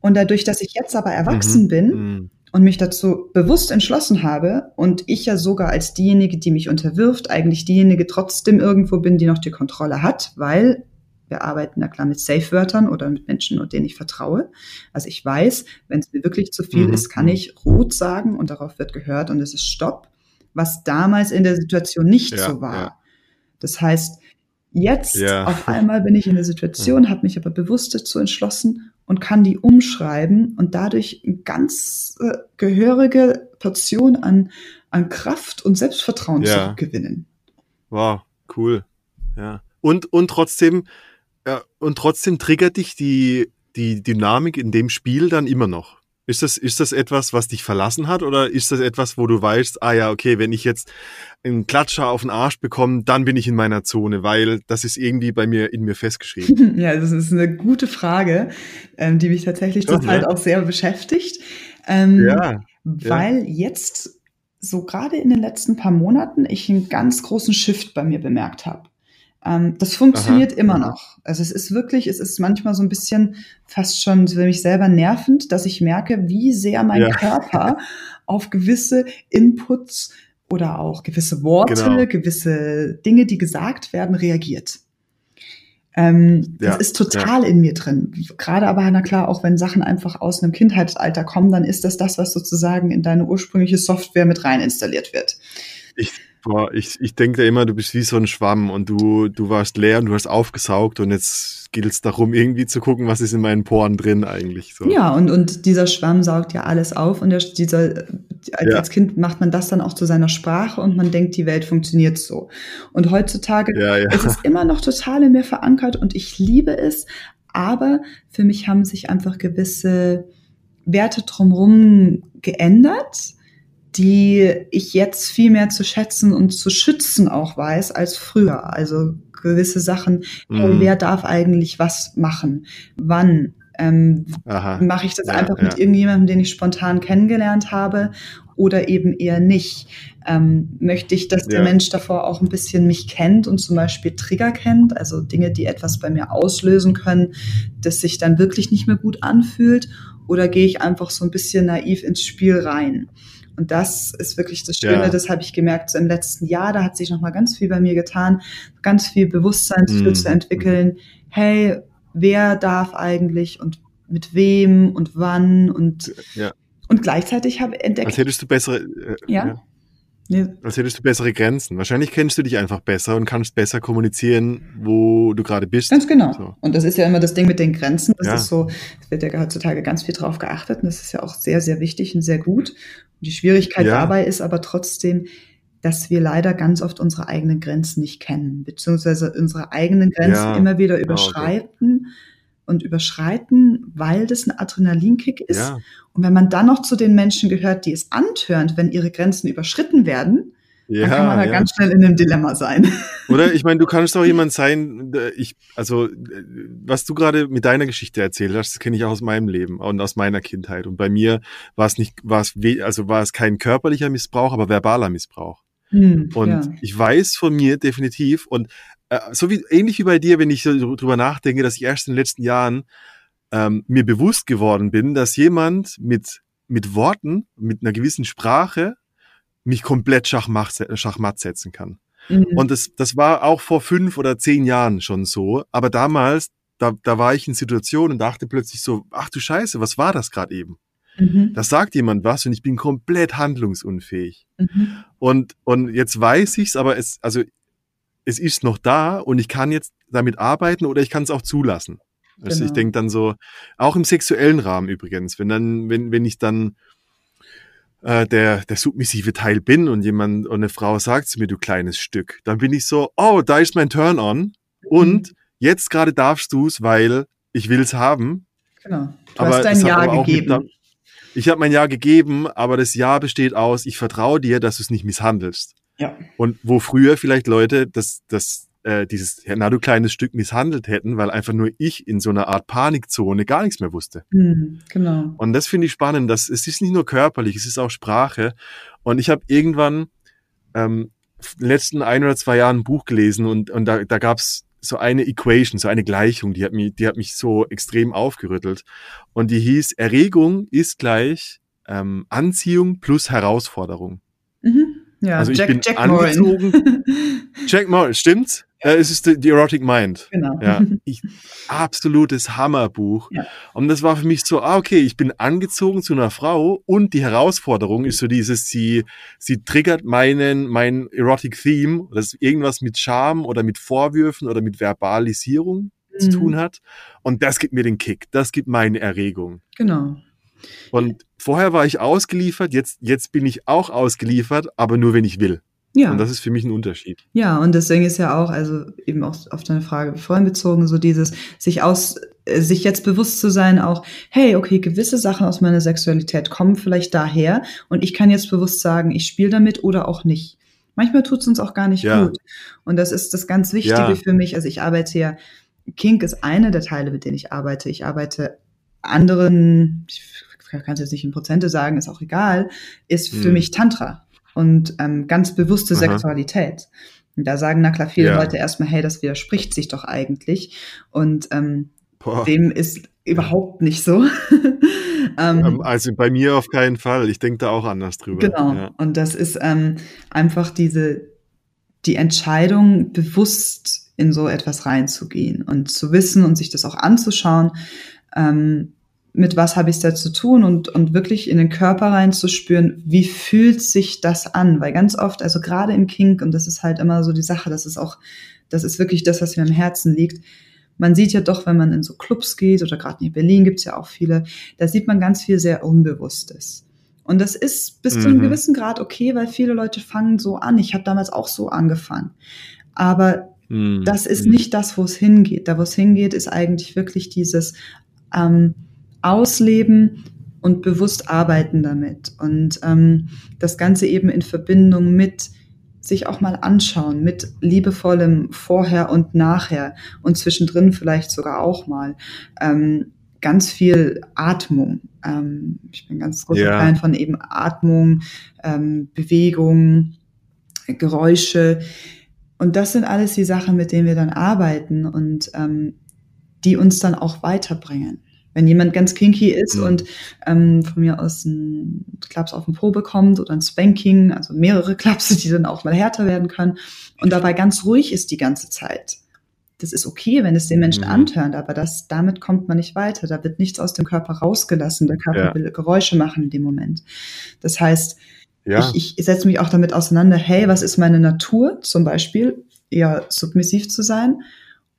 Und dadurch, dass ich jetzt aber erwachsen Mhm. bin Mhm. Und mich dazu bewusst entschlossen habe und ich ja sogar als diejenige, die mich unterwirft, eigentlich diejenige trotzdem irgendwo bin, die noch die Kontrolle hat, weil wir arbeiten na klar mit Safe-Wörtern oder mit Menschen, denen ich vertraue. Also ich weiß, wenn es mir wirklich zu viel Mhm. ist, kann ich rot sagen und darauf wird gehört und es ist Stopp, was damals in der Situation nicht Ja, so war. ja. Das heißt, jetzt Ja. auf einmal bin ich in der Situation, habe mich aber bewusst dazu entschlossen und kann die umschreiben und dadurch eine ganz äh, gehörige Portion an, an Kraft und Selbstvertrauen Ja. zurückgewinnen. Wow, cool. Ja. Und, und trotzdem, ja, und trotzdem triggert dich die, die Dynamik in dem Spiel dann immer noch. Ist das, ist das etwas, was dich verlassen hat oder ist das etwas, wo du weißt, ah ja, okay, wenn ich jetzt einen Klatscher auf den Arsch bekomme, dann bin ich in meiner Zone, weil das ist irgendwie bei mir in mir festgeschrieben. Ja, das ist eine gute Frage, ähm, die mich tatsächlich Schon, zurzeit ne? auch sehr beschäftigt. Ähm, Ja, weil jetzt so gerade in den letzten paar Monaten ich einen ganz großen Shift bei mir bemerkt habe. Ähm, das funktioniert Aha, immer noch. Also es ist wirklich, es ist manchmal so ein bisschen fast schon für mich selber nervend, dass ich merke, wie sehr mein Ja. Körper auf gewisse Inputs oder auch gewisse Worte, Genau. gewisse Dinge, die gesagt werden, reagiert. Ähm, Ja, das ist total in mir drin. Gerade aber, na klar, auch wenn Sachen einfach aus einem Kindheitsalter kommen, dann ist das das, was sozusagen in deine ursprüngliche Software mit rein installiert wird. ich, boah, ich, ich denke da immer, du bist wie so ein Schwamm und du, du warst leer und du hast aufgesaugt und jetzt gilt es darum, irgendwie zu gucken, was ist in meinen Poren drin eigentlich. So. Ja, und, und dieser Schwamm saugt ja alles auf und der, dieser, als, Ja. als Kind macht man das dann auch zu seiner Sprache und man denkt, die Welt funktioniert so. Und heutzutage Ja, ja. es ist immer noch total in mir verankert und ich liebe es, aber für mich haben sich einfach gewisse Werte drumherum geändert, die ich jetzt viel mehr zu schätzen und zu schützen auch weiß als früher. Also gewisse Sachen, Mhm. wer darf eigentlich was machen, wann. Ähm, mache ich das Ja, einfach ja. mit irgendjemandem, den ich spontan kennengelernt habe oder eben eher nicht? Ähm, möchte ich, dass der Ja. Mensch davor auch ein bisschen mich kennt und zum Beispiel Trigger kennt, also Dinge, die etwas bei mir auslösen können, das sich dann wirklich nicht mehr gut anfühlt? Oder gehe ich einfach so ein bisschen naiv ins Spiel rein? Und das ist wirklich das Schöne, Ja. das habe ich gemerkt so im letzten Jahr, da hat sich noch mal ganz viel bei mir getan, ganz viel Bewusstsein dafür Mhm. zu entwickeln. Hey, wer darf eigentlich und mit wem und wann und Ja. und gleichzeitig habe entdeckt, Als hättest du bessere, äh, Ja. Nee, als hättest du bessere Grenzen. Wahrscheinlich kennst du dich einfach besser und kannst besser kommunizieren, wo du gerade bist. ganz genau. So. Und das ist ja immer das Ding mit den Grenzen. Das Ja. ist so, es wird ja heutzutage ganz viel drauf geachtet und das ist ja auch sehr, sehr wichtig und sehr gut. Und die Schwierigkeit Ja. dabei ist aber trotzdem, dass wir leider ganz oft unsere eigenen Grenzen nicht kennen, beziehungsweise unsere eigenen Grenzen Ja, immer wieder genau, okay. Überschreiten und überschreiten, weil das ein Adrenalinkick ist. Ja. Und wenn man dann noch zu den Menschen gehört, die es antörnt, wenn ihre Grenzen überschritten werden, Ja, dann kann man da ja. ganz schnell in einem Dilemma sein. Oder ich meine, du kannst auch jemand sein, ich, also was du gerade mit deiner Geschichte erzählt hast, das kenne ich auch aus meinem Leben und aus meiner Kindheit. Und bei mir war es nicht, war es, also war es kein körperlicher Missbrauch, aber verbaler Missbrauch. Hm, und ja. ich weiß von mir definitiv und äh, so wie ähnlich wie bei dir, wenn ich so drüber nachdenke, dass ich erst in den letzten Jahren ähm, mir bewusst geworden bin, dass jemand mit mit Worten, mit einer gewissen Sprache mich komplett schachmatt, schachmatt setzen kann. Mhm. Und das, das war auch vor fünf oder zehn Jahren schon so. Aber damals, da, da war ich in Situationen und dachte plötzlich so, ach du Scheiße, was war das gerade eben? Mhm. Da sagt jemand was und ich bin komplett handlungsunfähig. Mhm. Und, und jetzt weiß ich's, aber es, also, es ist noch da und ich kann jetzt damit arbeiten oder ich kann es auch zulassen. Also genau. ich denke dann so, auch im sexuellen Rahmen übrigens, wenn dann, wenn, wenn ich dann äh, der, der submissive Teil bin und jemand und eine Frau sagt zu mir, du kleines Stück, dann bin ich so, oh, da ist mein Turn-on und mhm. jetzt gerade darfst du es, weil ich will es haben. Genau. Du aber hast dein Ja gegeben. Mit, ich habe mein Ja gegeben, aber das Ja besteht aus, ich vertraue dir, dass du es nicht misshandelst. Ja. Und wo früher vielleicht Leute das, das äh, dieses na du kleines Stück misshandelt hätten, weil einfach nur ich in so einer Art Panikzone gar nichts mehr wusste. Mhm, genau. Und das finde ich spannend. Dass, es ist nicht nur körperlich, es ist auch Sprache. Und ich habe irgendwann ähm, in den letzten ein oder zwei Jahren ein Buch gelesen und, und da, da gab es so eine Equation, so eine Gleichung, die hat mich, die hat mich so extrem aufgerüttelt. Und die hieß, Erregung ist gleich ähm, Anziehung plus Herausforderung. Mhm. Ja, also ich Jack, bin Jack angezogen. Jack Moran, stimmt's? Ja. Äh, es ist die Erotic Mind. Genau. Ja, ich, absolutes Hammerbuch. Ja. Und das war für mich so, ah, okay, ich bin angezogen zu einer Frau und die Herausforderung ist so dieses, sie, sie triggert meinen, mein Erotic Theme, das irgendwas mit Charme oder mit Vorwürfen oder mit Verbalisierung mhm. zu tun hat. Und das gibt mir den Kick, das gibt meine Erregung. Genau. Und vorher war ich ausgeliefert, jetzt, jetzt bin ich auch ausgeliefert, aber nur wenn ich will. Ja. Und das ist für mich ein Unterschied. Ja, und deswegen ist ja auch, also eben auch auf deine Frage vorhin bezogen, so dieses, sich aus, äh, sich jetzt bewusst zu sein, auch, hey, okay, gewisse Sachen aus meiner Sexualität kommen vielleicht daher und ich kann jetzt bewusst sagen, ich spiele damit oder auch nicht. Manchmal tut es uns auch gar nicht ja. gut. Und das ist das ganz Wichtige ja. für mich. Also ich arbeite ja, Kink ist eine der Teile, mit denen ich arbeite. Ich arbeite anderen, ich kann es jetzt nicht in Prozente sagen, ist auch egal, ist für hm. mich Tantra und ähm, ganz bewusste Aha. Sexualität. Und da sagen na klar viele ja. Leute erstmal, hey, das widerspricht sich doch eigentlich. Und ähm, dem ist überhaupt nicht so. Ähm, ähm, also bei mir auf keinen Fall. Ich denke da auch anders drüber. Genau. Ja. Und das ist ähm, einfach diese die Entscheidung, bewusst in so etwas reinzugehen und zu wissen und sich das auch anzuschauen. Ähm, mit was habe ich es da zu tun und, und wirklich in den Körper reinzuspüren, wie fühlt sich das an? Weil ganz oft, also gerade im Kink, und das ist halt immer so die Sache, das ist auch, das ist wirklich das, was mir am Herzen liegt. Man sieht ja doch, wenn man in so Clubs geht, oder gerade in Berlin gibt's ja auch viele, da sieht man ganz viel sehr Unbewusstes. Und das ist bis mhm. zu einem mhm. gewissen Grad okay, weil viele Leute fangen so an. Ich habe damals auch so angefangen. Aber mhm. das ist mhm. nicht das, wo es hingeht. Da, wo es hingeht, ist eigentlich wirklich dieses, ähm, ausleben und bewusst arbeiten damit. Und ähm, das Ganze eben in Verbindung mit sich auch mal anschauen, mit liebevollem Vorher und Nachher und zwischendrin vielleicht sogar auch mal. Ähm, ganz viel Atmung. Ähm, ich bin ganz großer ja. Fan von eben Atmung, ähm, Bewegung, Geräusche. Und das sind alles die Sachen, mit denen wir dann arbeiten und ähm, die uns dann auch weiterbringen. Wenn jemand ganz kinky ist mhm. und ähm, von mir aus ein Klaps auf den Po bekommt oder ein Spanking, also mehrere Klapse, die dann auch mal härter werden können und dabei ganz ruhig ist die ganze Zeit. Das ist okay, wenn es den Menschen mhm. antörnt, aber das, damit kommt man nicht weiter. Da wird nichts aus dem Körper rausgelassen. Der Körper ja. will Geräusche machen in dem Moment. Das heißt, ja. ich, ich setze mich auch damit auseinander, hey, was ist meine Natur? Zum Beispiel eher submissiv zu sein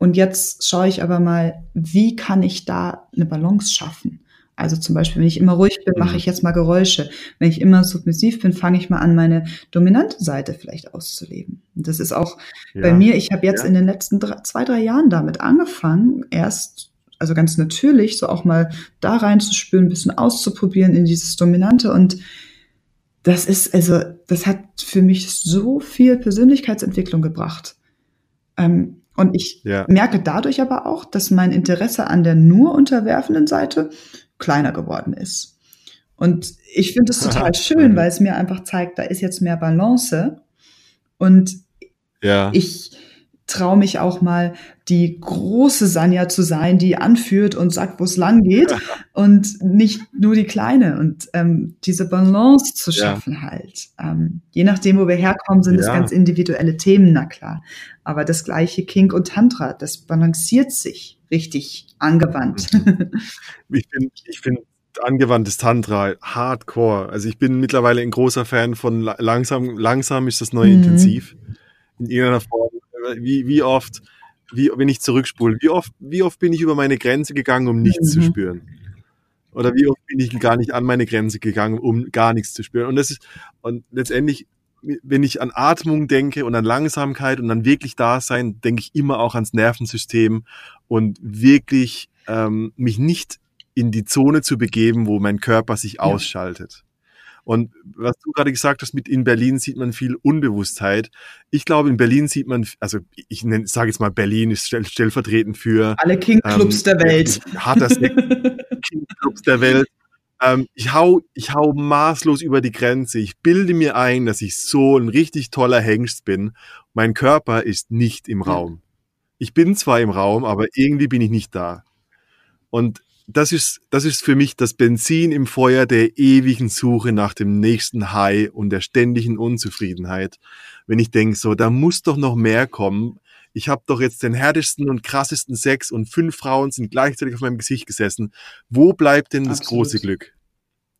und jetzt schaue ich aber mal, wie kann ich da eine Balance schaffen? Also zum Beispiel, wenn ich immer ruhig bin, mache mhm. ich jetzt mal Geräusche. Wenn ich immer submissiv bin, fange ich mal an, meine dominante Seite vielleicht auszuleben. Und das ist auch ja. bei mir, ich habe jetzt ja. in den letzten drei, zwei, drei Jahren damit angefangen, erst, also ganz natürlich, so auch mal da reinzuspüren, ein bisschen auszuprobieren in dieses Dominante. Und das ist, also, das hat für mich so viel Persönlichkeitsentwicklung gebracht. Ähm, und ich Ja. merke dadurch aber auch, dass mein Interesse an der nur unterwerfenden Seite kleiner geworden ist. Und ich finde es total schön, Mhm. weil es mir einfach zeigt, da ist jetzt mehr Balance. Und Ja. ich traue mich auch mal, die große Sanja zu sein, die anführt und sagt, wo es lang geht und nicht nur die kleine. Und ähm, diese Balance zu Ja. schaffen halt. Ähm, je nachdem, wo wir herkommen, sind es Ja. ganz individuelle Themen, na klar. Aber das gleiche Kink und Tantra, das balanciert sich richtig angewandt. Ich bin, ich finde angewandtes Tantra hardcore. Also ich bin mittlerweile ein großer Fan von la- langsam, langsam ist das neue Mhm. Intensiv. In irgendeiner Form. Wie, wie oft, wie, wenn ich zurückspule, wie oft, wie oft bin ich über meine Grenze gegangen, um nichts zu Mhm. spüren? Oder wie oft bin ich gar nicht an meine Grenze gegangen, um gar nichts zu spüren? Und das ist, und letztendlich, wenn ich an Atmung denke und an Langsamkeit und an wirklich Dasein, denke ich immer auch ans Nervensystem und wirklich ähm, mich nicht in die Zone zu begeben, wo mein Körper sich ausschaltet. Und was du gerade gesagt hast, mit in Berlin sieht man viel Unbewusstheit. Ich glaube, in Berlin sieht man, also ich sage jetzt mal, Berlin ist stell, stellvertretend für Alle Kink-Clubs ähm, der Welt. harter King-Clubs der Welt. Ähm, ich hau, ich hau maßlos über die Grenze. Ich bilde mir ein, dass ich so ein richtig toller Hengst bin. Mein Körper ist nicht im Raum. Ich bin zwar im Raum, aber irgendwie bin ich nicht da. Und das ist, das ist für mich das Benzin im Feuer der ewigen Suche nach dem nächsten High und der ständigen Unzufriedenheit. Wenn ich denke, so, da muss doch noch mehr kommen. Ich habe doch jetzt den härtesten und krassesten Sex und fünf Frauen sind gleichzeitig auf meinem Gesicht gesessen. Wo bleibt denn das Absolut. große Glück?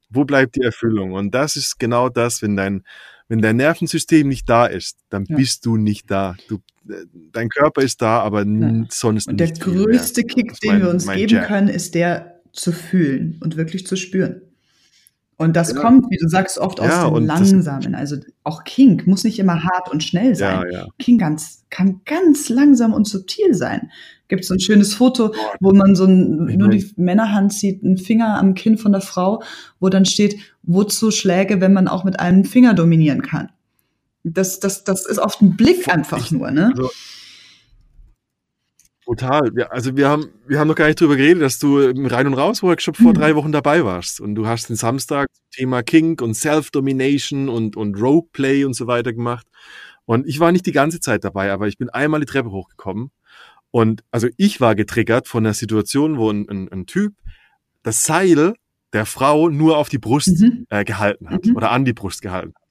Wo bleibt die Erfüllung? Und das ist genau das, wenn dein, wenn dein Nervensystem nicht da ist, dann Ja. bist du nicht da. Du, äh, dein Körper ist da, aber n- sonst Und der nicht viel mehr. größte Kick, den mein- wir uns geben Jam. können, ist der zu fühlen und wirklich zu spüren. Und das Ja. kommt, wie du sagst, oft aus Ja, dem und das- Langsamen. Also auch Kink muss nicht immer hart und schnell sein. Ja. Kink ganz, kann ganz langsam und subtil sein. Gibt so ein schönes Foto, wo man so ein, nur die Männerhand sieht, einen Finger am Kinn von der Frau, wo dann steht, wozu Schläge, wenn man auch mit einem Finger dominieren kann. Das, das, das ist oft ein Blick einfach Ich- nur, ne? Also, Total. Wir, also wir haben, wir haben noch gar nicht drüber geredet, dass du im Rein- und Raus-Workshop vor Mhm. drei Wochen dabei warst. Und du hast den Samstag Thema Kink und Self-Domination und, und Roleplay und so weiter gemacht. Und ich war nicht die ganze Zeit dabei, aber ich bin einmal die Treppe hochgekommen. Und also ich war getriggert von der Situation, wo ein, ein, ein Typ das Seil der Frau nur auf die Brust Mhm. äh, gehalten hat Mhm. oder an die Brust gehalten hat.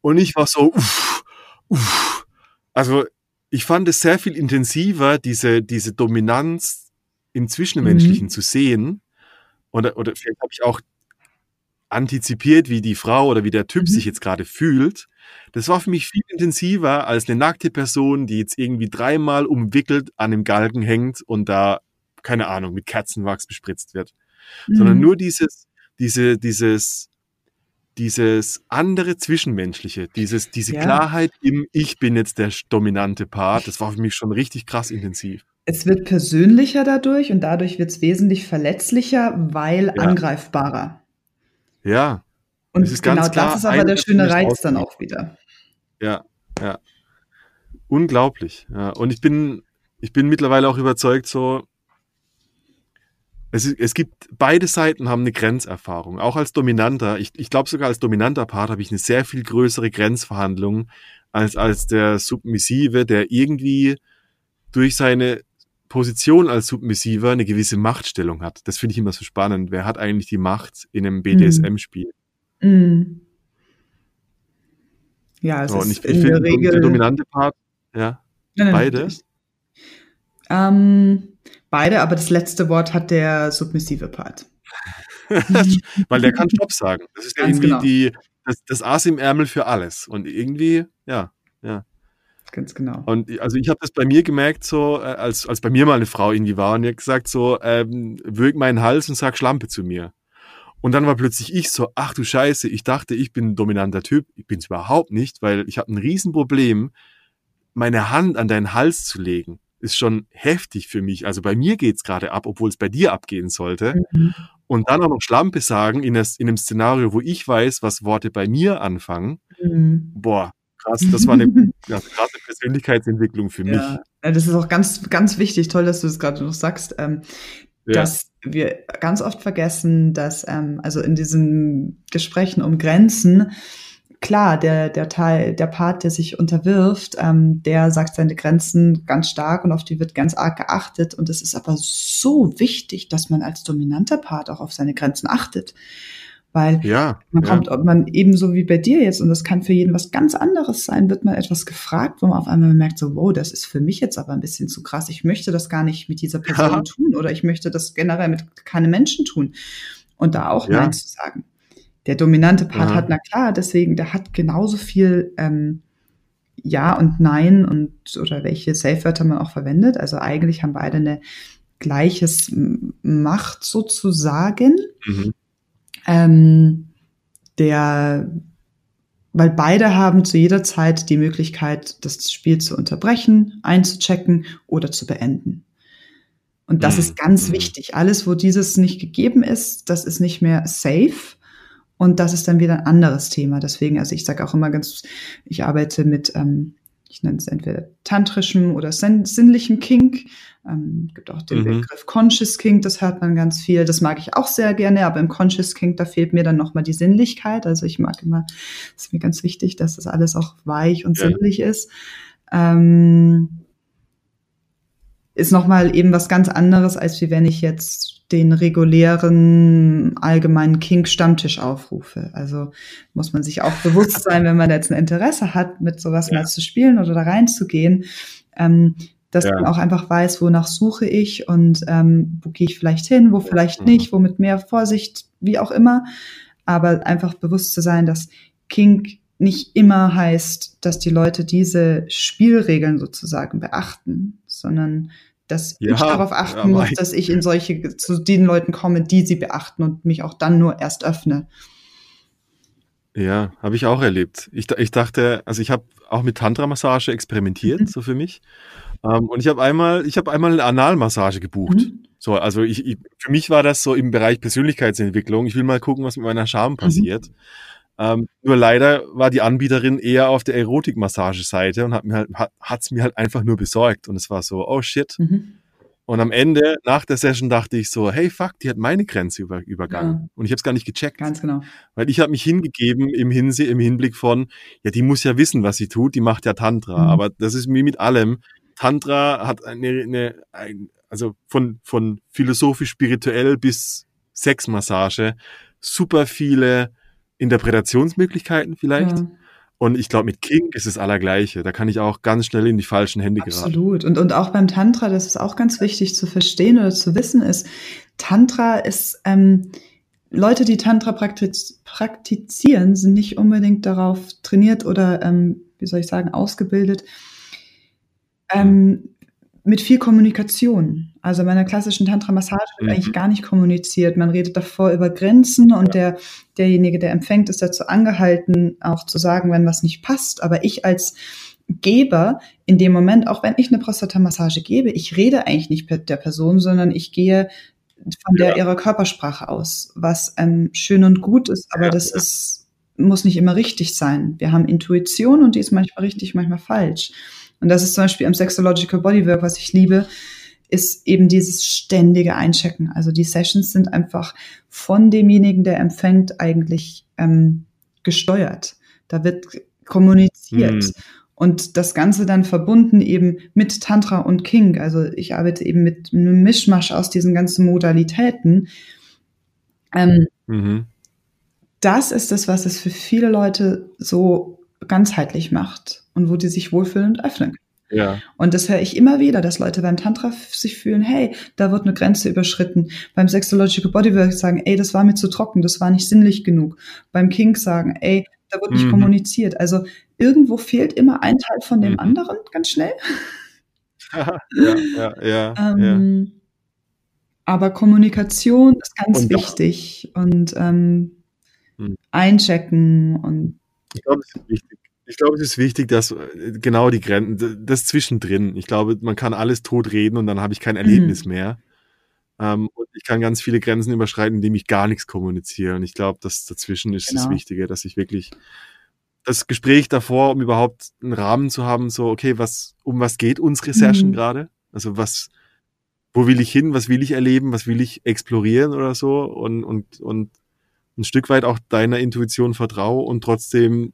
Und ich war so, uff, uff. Also ich fand es sehr viel intensiver, diese, diese Dominanz im Zwischenmenschlichen Mhm. zu sehen. Oder, oder vielleicht habe ich auch antizipiert, wie die Frau oder wie der Typ Mhm. sich jetzt gerade fühlt. Das war für mich viel intensiver als eine nackte Person, die jetzt irgendwie dreimal umwickelt an einem Galgen hängt und da, keine Ahnung, mit Kerzenwachs bespritzt wird sondern Mhm. nur dieses, diese, dieses, dieses andere Zwischenmenschliche, dieses, diese Ja. Klarheit im Ich bin jetzt der dominante Part, das war für mich schon richtig krass intensiv. Es wird persönlicher dadurch und dadurch wird es wesentlich verletzlicher, weil Ja. angreifbarer. Ja, Und genau ganz klar, das ist aber der schöne Reiz dann auch wieder. ja, ja. Unglaublich. Ja. Und ich bin, ich bin mittlerweile auch überzeugt, so, es, ist, es gibt, beide Seiten haben eine Grenzerfahrung. Auch als Dominanter, ich, ich glaube sogar als dominanter Part habe ich eine sehr viel größere Grenzverhandlung als, als der Submissive, der irgendwie durch seine Position als Submissiver eine gewisse Machtstellung hat. Das finde ich immer so spannend. Wer hat eigentlich die Macht in einem BDSM-Spiel? Mhm. Ja, es So, und ist ich, ich in der finde, der Regel dominante Part, ja, Nein, nein, beide? Ähm, beide, aber das letzte Wort hat der submissive Part. weil der kann Stopp sagen. Das ist ja Ganz irgendwie genau. die, das, das Aas im Ärmel für alles. Und irgendwie, ja, ja. Ganz genau. Und also ich habe das bei mir gemerkt, so, äh, als, als bei mir mal eine Frau irgendwie war und die hat gesagt, so, ähm, würg meinen Hals und sag Schlampe zu mir. Und dann war plötzlich ich so, ach du Scheiße, ich dachte, ich bin ein dominanter Typ. Ich bin's überhaupt nicht, weil ich habe ein Riesenproblem, meine Hand an deinen Hals zu legen. Ist schon heftig für mich. Also bei mir geht's gerade ab, obwohl es bei dir abgehen sollte. Mhm. und dann auch noch Schlampe sagen in, das, in einem Szenario, wo ich weiß, was Worte bei mir anfangen, mhm. boah, krass, das war eine ja, krasse Persönlichkeitsentwicklung für mich. Ja, das ist auch ganz, ganz wichtig, toll, dass du das gerade noch sagst, ähm, ja. dass wir ganz oft vergessen, dass ähm, also in diesen Gesprächen um Grenzen klar, der, der Teil, der Part, der sich unterwirft, ähm, der sagt seine Grenzen ganz stark und auf die wird ganz arg geachtet. Und es ist aber so wichtig, dass man als dominanter Part auch auf seine Grenzen achtet. Weil ja, man kommt, ob man ebenso wie bei dir jetzt, und das kann für jeden was ganz anderes sein, wird man etwas gefragt, wo man auf einmal merkt, so, wow, das ist für mich jetzt aber ein bisschen zu krass. Ich möchte das gar nicht mit dieser Person ja. tun oder ich möchte das generell mit keinem Menschen tun. Und da auch ja. Nein zu sagen. Der dominante Part ja. hat, na klar, deswegen, der hat genauso viel ähm, Ja und Nein und oder welche Safe-Wörter man auch verwendet. Also eigentlich haben beide eine gleiches Macht sozusagen. Mhm. Ähm, der, weil beide haben zu jeder Zeit die Möglichkeit, das Spiel zu unterbrechen, einzuchecken oder zu beenden. Und das mhm. ist ganz mhm. wichtig. Alles, wo dieses nicht gegeben ist, das ist nicht mehr safe. Und das ist dann wieder ein anderes Thema. Deswegen, also ich sage auch immer ganz, ich arbeite mit, ähm, ich nenne es entweder tantrischem oder sinnlichem Kink. Ähm, gibt auch den mhm. Begriff Conscious Kink, das hört man ganz viel. Das mag ich auch sehr gerne, aber im Conscious Kink, da fehlt mir dann nochmal die Sinnlichkeit. Also ich mag immer, es ist mir ganz wichtig, dass das alles auch weich und ja. sinnlich ist. Ähm, ist nochmal eben was ganz anderes, als wie wenn ich jetzt den regulären allgemeinen Kink-Stammtisch aufrufe. Also muss man sich auch bewusst sein, wenn man jetzt ein Interesse hat, mit sowas ja. mal zu spielen oder da reinzugehen, ähm, dass ja. man auch einfach weiß, wonach suche ich und ähm, wo gehe ich vielleicht hin, wo vielleicht mhm. nicht, wo mit mehr Vorsicht, wie auch immer. Aber einfach bewusst zu sein, dass Kink nicht immer heißt, dass die Leute diese Spielregeln sozusagen beachten, sondern dass ja, ich darauf achten ja, muss, dass ich in solche, zu den Leuten komme, die sie beachten und mich auch dann nur erst öffne. Ja, habe ich auch erlebt. Ich, ich dachte, also ich habe auch mit Tantra-Massage experimentiert, mhm. so für mich. Ähm, und ich habe einmal, ich habe einmal eine Analmassage gebucht. Mhm. So, also ich, ich, für mich war das so im Bereich Persönlichkeitsentwicklung. Ich will mal gucken, was mit meiner Scham mhm. passiert. Mhm. Ähm, nur leider war die Anbieterin eher auf der Erotikmassageseite und hat mir halt, hat es mir halt einfach nur besorgt. Und es war so, oh shit. Mhm. Und am Ende, nach der Session, dachte ich so, hey fuck, die hat meine Grenze über, übergangen. Ja. Und ich habe es gar nicht gecheckt. Ganz genau. Weil ich habe mich hingegeben im, Hinse im Hinblick von, ja, die muss ja wissen, was sie tut, die macht ja Tantra. Mhm. Aber das ist wie mit allem. Tantra hat eine, eine ein, also von, von philosophisch-spirituell bis Sexmassage super viele Interpretationsmöglichkeiten vielleicht. Ja. Und ich glaube, mit King ist es allergleiche. Da kann ich auch ganz schnell in die falschen Hände Absolut. geraten. Absolut. Und, und auch beim Tantra, das ist auch ganz wichtig zu verstehen oder zu wissen, ist, Tantra ist, ähm, Leute, die Tantra praktiz praktizieren, sind nicht unbedingt darauf trainiert oder, ähm, wie soll ich sagen, ausgebildet, ähm, mit viel Kommunikation. Also bei einer klassischen Tantra-Massage wird mhm. eigentlich gar nicht kommuniziert. Man redet davor über Grenzen und der, derjenige, der empfängt, ist dazu angehalten, auch zu sagen, wenn was nicht passt. Aber ich als Geber in dem Moment, auch wenn ich eine Prostata-Massage gebe, ich rede eigentlich nicht mit der Person, sondern ich gehe von der ja. ihrer Körpersprache aus, was ähm, schön und gut ist, aber ja, das ja. ist, muss nicht immer richtig sein. Wir haben Intuition und die ist manchmal richtig, manchmal falsch. Und das ist zum Beispiel im Sexological Bodywork, was ich liebe, ist eben dieses ständige Einchecken. Also die Sessions sind einfach von demjenigen, der empfängt, eigentlich ähm, gesteuert. Da wird kommuniziert. Mhm. Und das Ganze dann verbunden eben mit Tantra und King. Also ich arbeite eben mit einem Mischmasch aus diesen ganzen Modalitäten. Ähm, mhm. Das ist das, was es für viele Leute so ganzheitlich macht und wo die sich wohlfühlen und öffnen Ja. Und das höre ich immer wieder, dass Leute beim Tantra sich fühlen, hey, da wird eine Grenze überschritten. Beim Sexological Bodywork sagen, ey, das war mir zu trocken, das war nicht sinnlich genug. Beim Kink sagen, ey, da wird nicht mhm. kommuniziert. Also irgendwo fehlt immer ein Teil von dem mhm. anderen, ganz schnell. ja, ja, ja, ähm, ja. Aber Kommunikation ist ganz und wichtig und ähm, mhm. einchecken und ich glaube, es ist wichtig. Ich glaube, es ist wichtig, dass äh, genau die Grenzen, das zwischendrin. Ich glaube, man kann alles tot reden und dann habe ich kein Erlebnis mhm. mehr. Ähm, und ich kann ganz viele Grenzen überschreiten, indem ich gar nichts kommuniziere. Und ich glaube, dass dazwischen ist das Genau. Wichtige, dass ich wirklich das Gespräch davor, um überhaupt einen Rahmen zu haben, so, okay, was, um was geht unsere Session Mhm. gerade? Also was, wo will ich hin, was will ich erleben, was will ich explorieren oder so und, und, und ein Stück weit auch deiner Intuition vertraue und trotzdem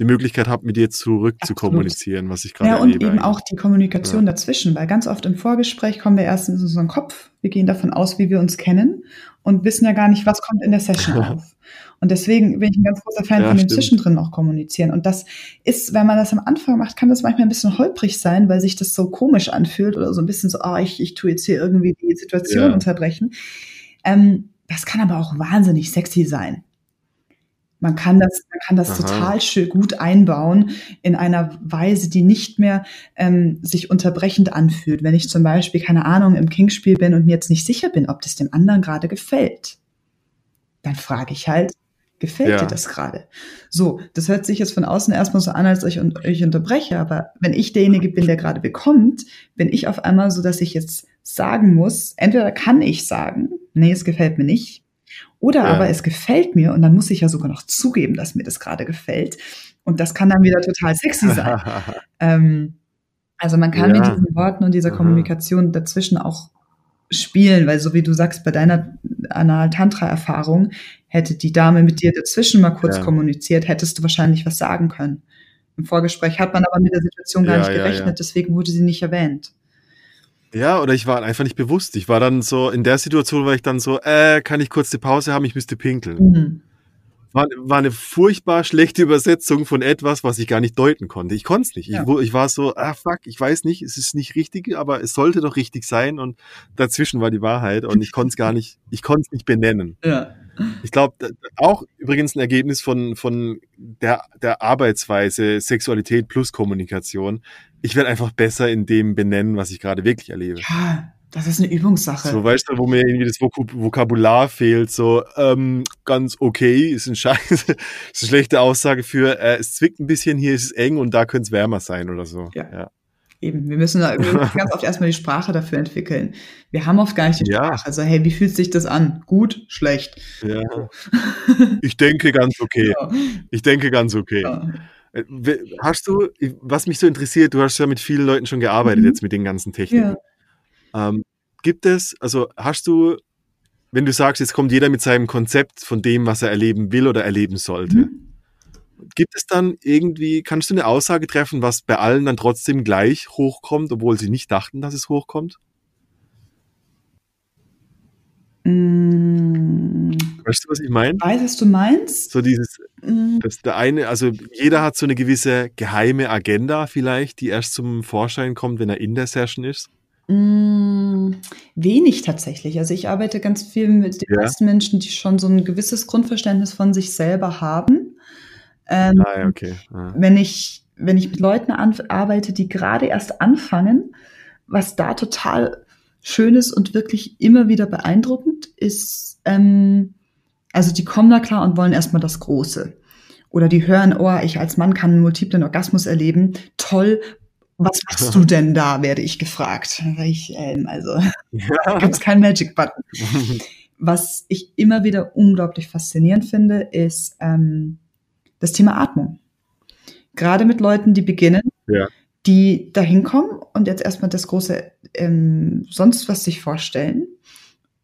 die Möglichkeit habe, mit dir zurück zu Absolut. kommunizieren, was ich gerade Ja, und eben eigentlich. auch die Kommunikation dazwischen, weil ganz oft im Vorgespräch kommen wir erst in unseren Kopf, wir gehen davon aus, wie wir uns kennen und wissen ja gar nicht, was kommt in der Session auf. Und deswegen bin ich ein ganz großer Fan Ja, von dem stimmt. Zwischendrin auch kommunizieren. Und das ist, wenn man das am Anfang macht, kann das manchmal ein bisschen holprig sein, weil sich das so komisch anfühlt oder so ein bisschen so, ah, ich, ich tue jetzt hier irgendwie die Situation Ja. unterbrechen. Ähm, das kann aber auch wahnsinnig sexy sein. Man kann das, man kann das Aha. total schön gut einbauen in einer Weise, die nicht mehr ähm, sich unterbrechend anfühlt. Wenn ich zum Beispiel, keine Ahnung, im Kingspiel bin und mir jetzt nicht sicher bin, ob das dem anderen gerade gefällt, dann frage ich halt, gefällt Ja. dir das gerade? So, das hört sich jetzt von außen erstmal so an, als ich und euch unterbreche, aber wenn ich derjenige bin, der gerade bekommt, bin ich auf einmal so, dass ich jetzt sagen muss, entweder kann ich sagen, nee, es gefällt mir nicht, oder Ja. aber es gefällt mir und dann muss ich ja sogar noch zugeben, dass mir das gerade gefällt. Und das kann dann wieder total sexy sein. Ähm, also man kann Ja. mit diesen Worten und dieser. Kommunikation dazwischen auch spielen, weil so wie du sagst, bei deiner Anal-Tantra-Erfahrung hätte die Dame mit dir dazwischen mal kurz Ja. kommuniziert, hättest du wahrscheinlich was sagen können. Im Vorgespräch hat man aber mit der Situation gar Ja, nicht gerechnet, ja. deswegen wurde sie nicht erwähnt. Ja, oder ich war einfach nicht bewusst. Ich war dann so, in der Situation war ich dann so, äh, kann ich kurz die Pause haben, ich müsste pinkeln. Mhm. War, war eine furchtbar schlechte Übersetzung von etwas, was ich gar nicht deuten konnte. Ich konnte es nicht. Ja. Ich, ich war so, ah fuck, ich weiß nicht, es ist nicht richtig, aber es sollte doch richtig sein und dazwischen war die Wahrheit und ich konnte es gar nicht, ich konnte es nicht benennen. Ja. Ich glaube, auch übrigens ein Ergebnis von, von der, der Arbeitsweise Sexualität plus Kommunikation. Ich werde einfach besser in dem benennen, was ich gerade wirklich erlebe. ja, das ist eine Übungssache. So, weißt du, wo mir irgendwie das Vokab Vokabular fehlt, so, ähm, ganz okay, ist ein Scheiß, ist eine schlechte Aussage für, äh, es zwickt ein bisschen, hier ist es eng und da könnte es wärmer sein oder so. Ja. ja. Eben, wir müssen da ganz oft erstmal die Sprache dafür entwickeln. Wir haben oft gar nicht die Ja. Sprache. Also, hey, wie fühlt sich das an? Gut, schlecht. ja. Ich denke ganz okay. Ja. Ich denke ganz okay. Ja. Äh, Hast du, was mich so interessiert, du hast ja mit vielen Leuten schon gearbeitet Mhm. jetzt mit den ganzen Techniken. Ähm, gibt es, also hast du, wenn du sagst, jetzt kommt jeder mit seinem Konzept von dem, was er erleben will oder erleben sollte, Mhm. Gibt es dann irgendwie, kannst du eine Aussage treffen, was bei allen dann trotzdem gleich hochkommt, obwohl sie nicht dachten, dass es hochkommt? Mm, Weißt du, was ich meine? weiß, was du meinst? So dieses, Mm, dass der eine, also jeder hat so eine gewisse geheime Agenda vielleicht, die erst zum Vorschein kommt, wenn er in der Session ist. mm, wenig tatsächlich. Also ich arbeite ganz viel mit den Ja. meisten Menschen, die schon so ein gewisses Grundverständnis von sich selber haben. Ähm, Ah, okay. Ah. wenn ich, wenn ich mit Leuten arbeite, die gerade erst anfangen, was da total schön ist und wirklich immer wieder beeindruckend ist, ähm, also die kommen da klar und wollen erstmal das Große. Oder die hören, oh, ich als Mann kann einen multiplen Orgasmus erleben. Toll. Was machst du denn da, werde ich gefragt. Ich, ähm, also Ja. gibt es keinen Magic Button. Was ich immer wieder unglaublich faszinierend finde, ist ähm, das Thema Atmung. Gerade mit Leuten, die beginnen, Ja. die da hinkommen und jetzt erstmal das große ähm, sonst was sich vorstellen.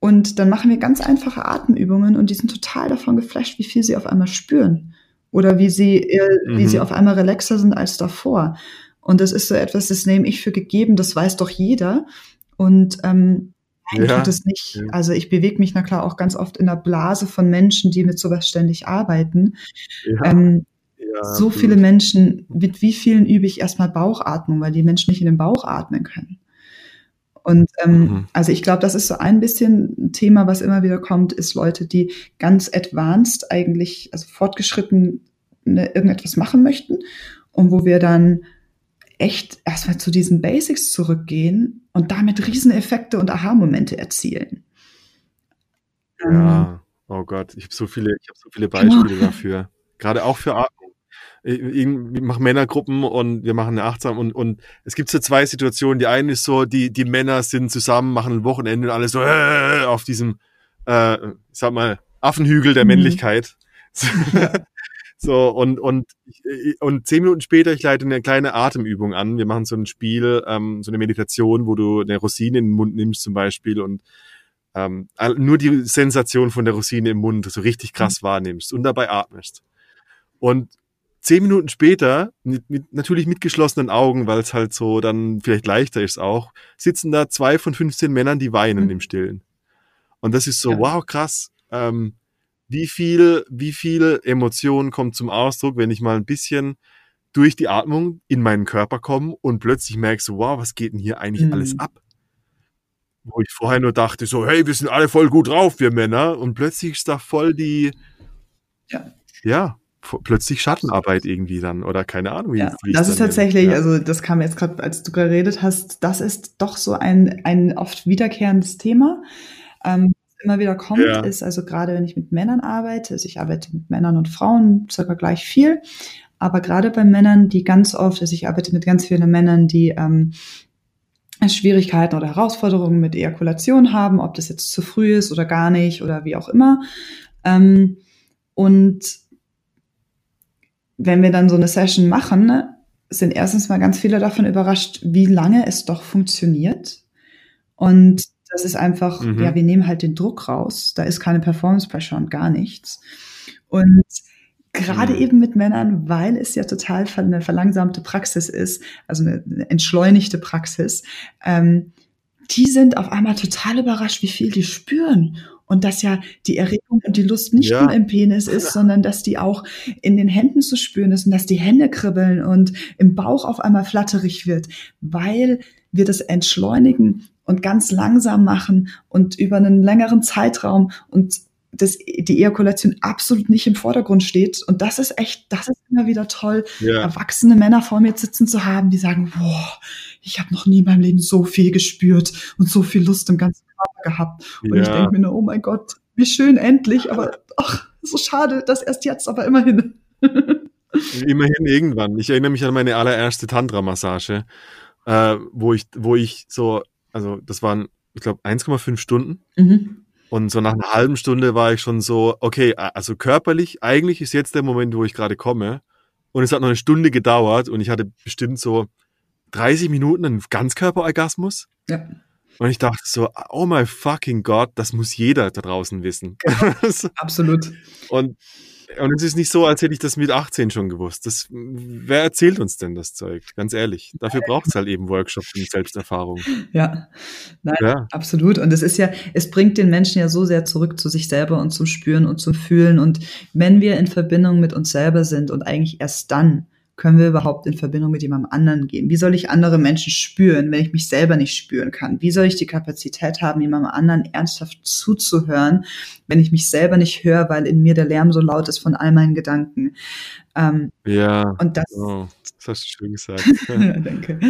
Und dann machen wir ganz einfache Atemübungen und die sind total davon geflasht, wie viel sie auf einmal spüren. Oder wie sie, äh, wie Mhm. sie auf einmal relaxer sind als davor. Und das ist so etwas, das nehme ich für gegeben, das weiß doch jeder. Und ähm, nein, Ja, tut es nicht. Also ich bewege mich na klar auch ganz oft in der Blase von Menschen, die mit sowas ständig arbeiten. Ja, Ähm, ja, so viele Menschen, mit wie vielen übe ich erstmal Bauchatmung, weil die Menschen nicht in den Bauch atmen können. Und ähm, Mhm. also ich glaube, das ist so ein bisschen ein Thema, was immer wieder kommt, ist Leute, die ganz advanced eigentlich, also fortgeschritten ne, irgendetwas machen möchten und wo wir dann echt erstmal zu diesen Basics zurückgehen und damit Rieseneffekte und Aha-Momente erzielen. Ähm, Ja, oh Gott, ich habe so viele, ich habe so viele Beispiele dafür. Gerade auch für Atmung. ich, ich mache Männergruppen und wir machen eine achtsam und, und es gibt so zwei Situationen. Die eine ist so, die, die Männer sind zusammen, machen ein Wochenende und alle so äh, auf diesem, äh, ich sag mal, Affenhügel der Mhm. Männlichkeit. so, und, und, und zehn Minuten später, ich leite eine kleine Atemübung an. Wir machen so ein Spiel, ähm, so eine Meditation, wo du eine Rosine in den Mund nimmst zum Beispiel und ähm, nur die Sensation von der Rosine im Mund so richtig krass wahrnimmst und dabei atmest. Und zehn Minuten später, mit, mit, natürlich mit geschlossenen Augen, weil es halt so dann vielleicht leichter ist auch, sitzen da zwei von 15 Männern, die weinen Mhm. im Stillen. Und das ist so, Ja. wow, krass. Ähm, wie viel, wie viel Emotion kommt zum Ausdruck, wenn ich mal ein bisschen durch die Atmung in meinen Körper komme und plötzlich merke so, wow, was geht denn hier eigentlich Mhm. alles ab? Wo ich vorher nur dachte so, hey, wir sind alle voll gut drauf, wir Männer. Und plötzlich ist da voll die, Ja. ja, plötzlich Schattenarbeit irgendwie dann oder keine Ahnung. Wie, Ja, das ist tatsächlich, Ja. also das kam jetzt gerade, als du geredet hast, das ist doch so ein, ein oft wiederkehrendes Thema. Ähm, immer wieder kommt, Ja. ist also gerade wenn ich mit Männern arbeite, also ich arbeite mit Männern und Frauen circa gleich viel, aber gerade bei Männern, die ganz oft, also ich arbeite mit ganz vielen Männern, die ähm, Schwierigkeiten oder Herausforderungen mit Ejakulation haben, ob das jetzt zu früh ist oder gar nicht oder wie auch immer. Ähm, und wenn wir dann so eine Session machen, sind erstens mal ganz viele davon überrascht, wie lange es doch funktioniert. Und das ist einfach, Mhm. ja, wir nehmen halt den Druck raus. Da ist keine Performance Pressure und gar nichts. Und gerade Mhm. eben mit Männern, weil es ja total eine verlangsamte Praxis ist, also eine, eine entschleunigte Praxis, ähm, die sind auf einmal total überrascht, wie viel die spüren. Und dass ja die Erregung und die Lust nicht Ja. nur im Penis ist, sondern dass die auch in den Händen zu spüren ist und dass die Hände kribbeln und im Bauch auf einmal flatterig wird, weil wir das entschleunigen und ganz langsam machen und über einen längeren Zeitraum und das, die Ejakulation absolut nicht im Vordergrund steht. Und das ist echt, das ist immer wieder toll, ja. erwachsene Männer vor mir sitzen zu haben, die sagen, boah, ich habe noch nie in meinem Leben so viel gespürt und so viel Lust im ganzen Körper gehabt. Und ich Ja. denke mir nur, oh mein Gott, wie schön endlich, aber ach, so schade, dass erst jetzt, aber immerhin. Immerhin irgendwann. Ich erinnere mich an meine allererste Tantra-Massage, äh, wo ich, wo ich so, also das waren, ich glaube, 1,5 Stunden. Mhm. Und so nach einer halben Stunde war ich schon so, okay, also körperlich, eigentlich ist jetzt der Moment, wo ich gerade komme. Und es hat noch eine Stunde gedauert und ich hatte bestimmt so 30 Minuten einen Ganzkörperorgasmus. Ja. Und ich dachte so, oh my fucking God, das muss jeder da draußen wissen. Absolut. und, und es ist nicht so, als hätte ich das mit 18 schon gewusst. Das, wer erzählt uns denn das Zeug? Ganz ehrlich. Dafür braucht es halt eben Workshops und Selbsterfahrung. Ja. Nein, Ja. absolut. Und es ist ja, es bringt den Menschen ja so sehr zurück zu sich selber und zum Spüren und zum Fühlen. Und wenn wir in Verbindung mit uns selber sind und eigentlich erst dann können wir überhaupt in Verbindung mit jemandem anderen gehen? Wie soll ich andere Menschen spüren, wenn ich mich selber nicht spüren kann? Wie soll ich die Kapazität haben, jemandem anderen ernsthaft zuzuhören, wenn ich mich selber nicht höre, weil in mir der Lärm so laut ist von all meinen Gedanken? Ähm, Ja. und das, Oh, das hast du schön gesagt. danke.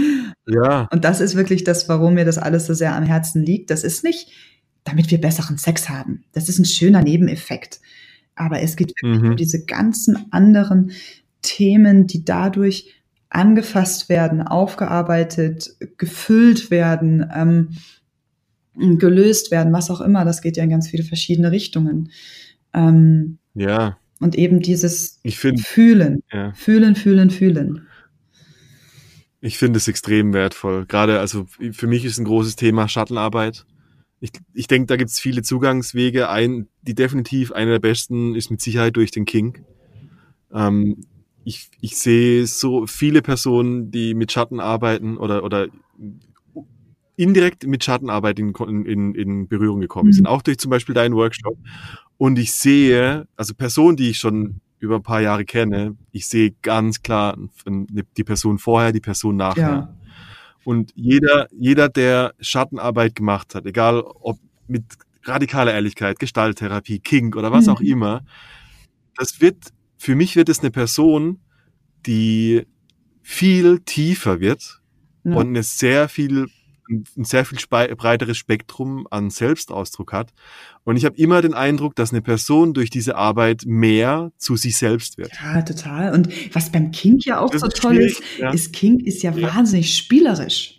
ja. Und das ist wirklich das, warum mir das alles so sehr am Herzen liegt. Das ist nicht, damit wir besseren Sex haben. Das ist ein schöner Nebeneffekt. Aber es geht wirklich Mhm. um diese ganzen anderen Themen, die dadurch angefasst werden, aufgearbeitet, gefüllt werden, ähm, gelöst werden, was auch immer. Das geht ja in ganz viele verschiedene Richtungen. Ähm, Ja. und eben dieses Ich finde, Fühlen, ja. fühlen, fühlen, fühlen. Ich finde es extrem wertvoll. Gerade, also für mich ist ein großes Thema Schattenarbeit. Ich, ich denke, da gibt es viele Zugangswege. Ein, die definitiv eine der besten ist mit Sicherheit durch den King. Ähm, ich, ich sehe so viele Personen, die mit Schatten arbeiten oder, oder indirekt mit Schattenarbeit in, in, in Berührung gekommen Mhm. sind, auch durch zum Beispiel deinen Workshop. Und ich sehe, also Personen, die ich schon über ein paar Jahre kenne, ich sehe ganz klar die Person vorher, die Person nachher. Ja. Und jeder, jeder, der Schattenarbeit gemacht hat, egal ob mit radikaler Ehrlichkeit, Gestalttherapie, Kink oder was Mhm. auch immer, das wird, für mich wird es eine Person, die viel tiefer wird Ja. und eine sehr viel ein, sehr viel breiteres Spektrum an Selbstausdruck hat. Und ich habe immer den Eindruck, dass eine Person durch diese Arbeit mehr zu sich selbst wird. Ja, total. Und was beim Kink ja auch das so toll ist, ja. ist Kink ist ja, ja. wahnsinnig spielerisch.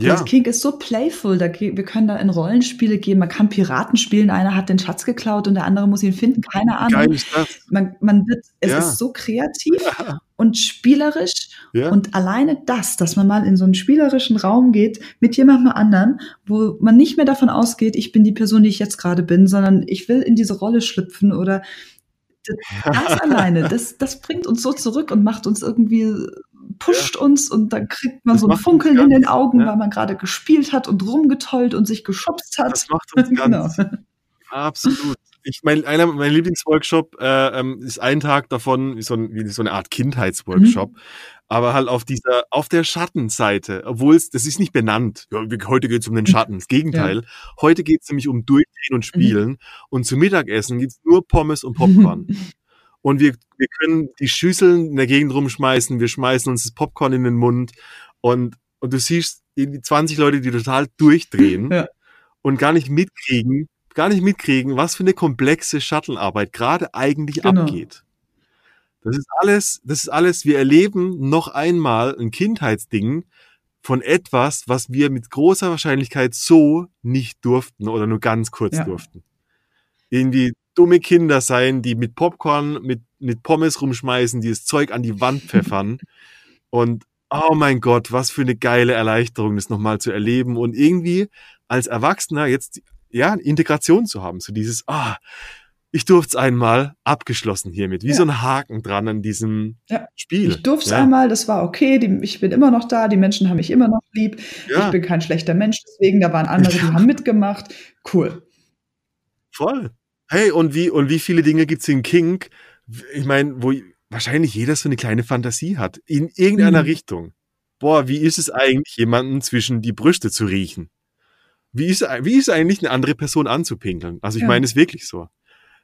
Ja. Das King ist so playful, da, wir können da in Rollenspiele gehen, man kann Piraten spielen, einer hat den Schatz geklaut und der andere muss ihn finden, keine Ahnung. Geil ist das. Man, man wird, es ja. ist so kreativ ja. und spielerisch ja. und alleine das, dass man mal in so einen spielerischen Raum geht mit jemandem anderen, wo man nicht mehr davon ausgeht, ich bin die Person, die ich jetzt gerade bin, sondern ich will in diese Rolle schlüpfen oder das alleine, das, das bringt uns so zurück und macht uns irgendwie pusht ja. uns und dann kriegt man das so ein Funkeln in den Augen, ja. weil man gerade gespielt hat und rumgetollt und sich geschubst hat. Das macht uns ganz. genau. Absolut. Ich mein, einer mein Lieblingsworkshop äh, ähm, ist ein Tag davon so, ein, wie so eine Art Kindheitsworkshop, mhm. aber halt auf dieser auf der Schattenseite, obwohl es das ist nicht benannt. Ja, heute geht es um den Schatten. Das Gegenteil. Ja. Heute geht es nämlich um Durchdrehen und Spielen mhm. und zum Mittagessen gibt es nur Pommes und Popcorn. und wir, wir können die Schüsseln in der Gegend rumschmeißen, wir schmeißen uns das Popcorn in den Mund und, und du siehst die 20 Leute, die total durchdrehen ja. und gar nicht mitkriegen, gar nicht mitkriegen, was für eine komplexe Shuttle-Arbeit gerade eigentlich genau. abgeht. Das ist alles, das ist alles, wir erleben noch einmal ein Kindheitsding von etwas, was wir mit großer Wahrscheinlichkeit so nicht durften oder nur ganz kurz ja. durften. Irgendwie dumme Kinder sein, die mit Popcorn, mit, mit Pommes rumschmeißen, die das Zeug an die Wand pfeffern. Und oh mein Gott, was für eine geile Erleichterung, das nochmal zu erleben und irgendwie als Erwachsener jetzt, ja, Integration zu haben. So dieses, ah, ich durfte es einmal abgeschlossen hiermit, wie ja. so ein Haken dran an diesem ja. Spiel. Ich durfte es ja. einmal, das war okay, die, ich bin immer noch da, die Menschen haben mich immer noch lieb, ich bin kein schlechter Mensch, deswegen, da waren andere, die haben mitgemacht. Cool. Voll. Hey, und wie, und wie viele Dinge gibt's in Kink? Ich meine, wo wahrscheinlich jeder so eine kleine Fantasie hat. In irgendeiner mhm. Richtung. Boah, wie ist es eigentlich, jemanden zwischen die Brüste zu riechen? Wie ist, wie ist eigentlich eine andere Person anzupinkeln? Also ich ja. meine es wirklich so.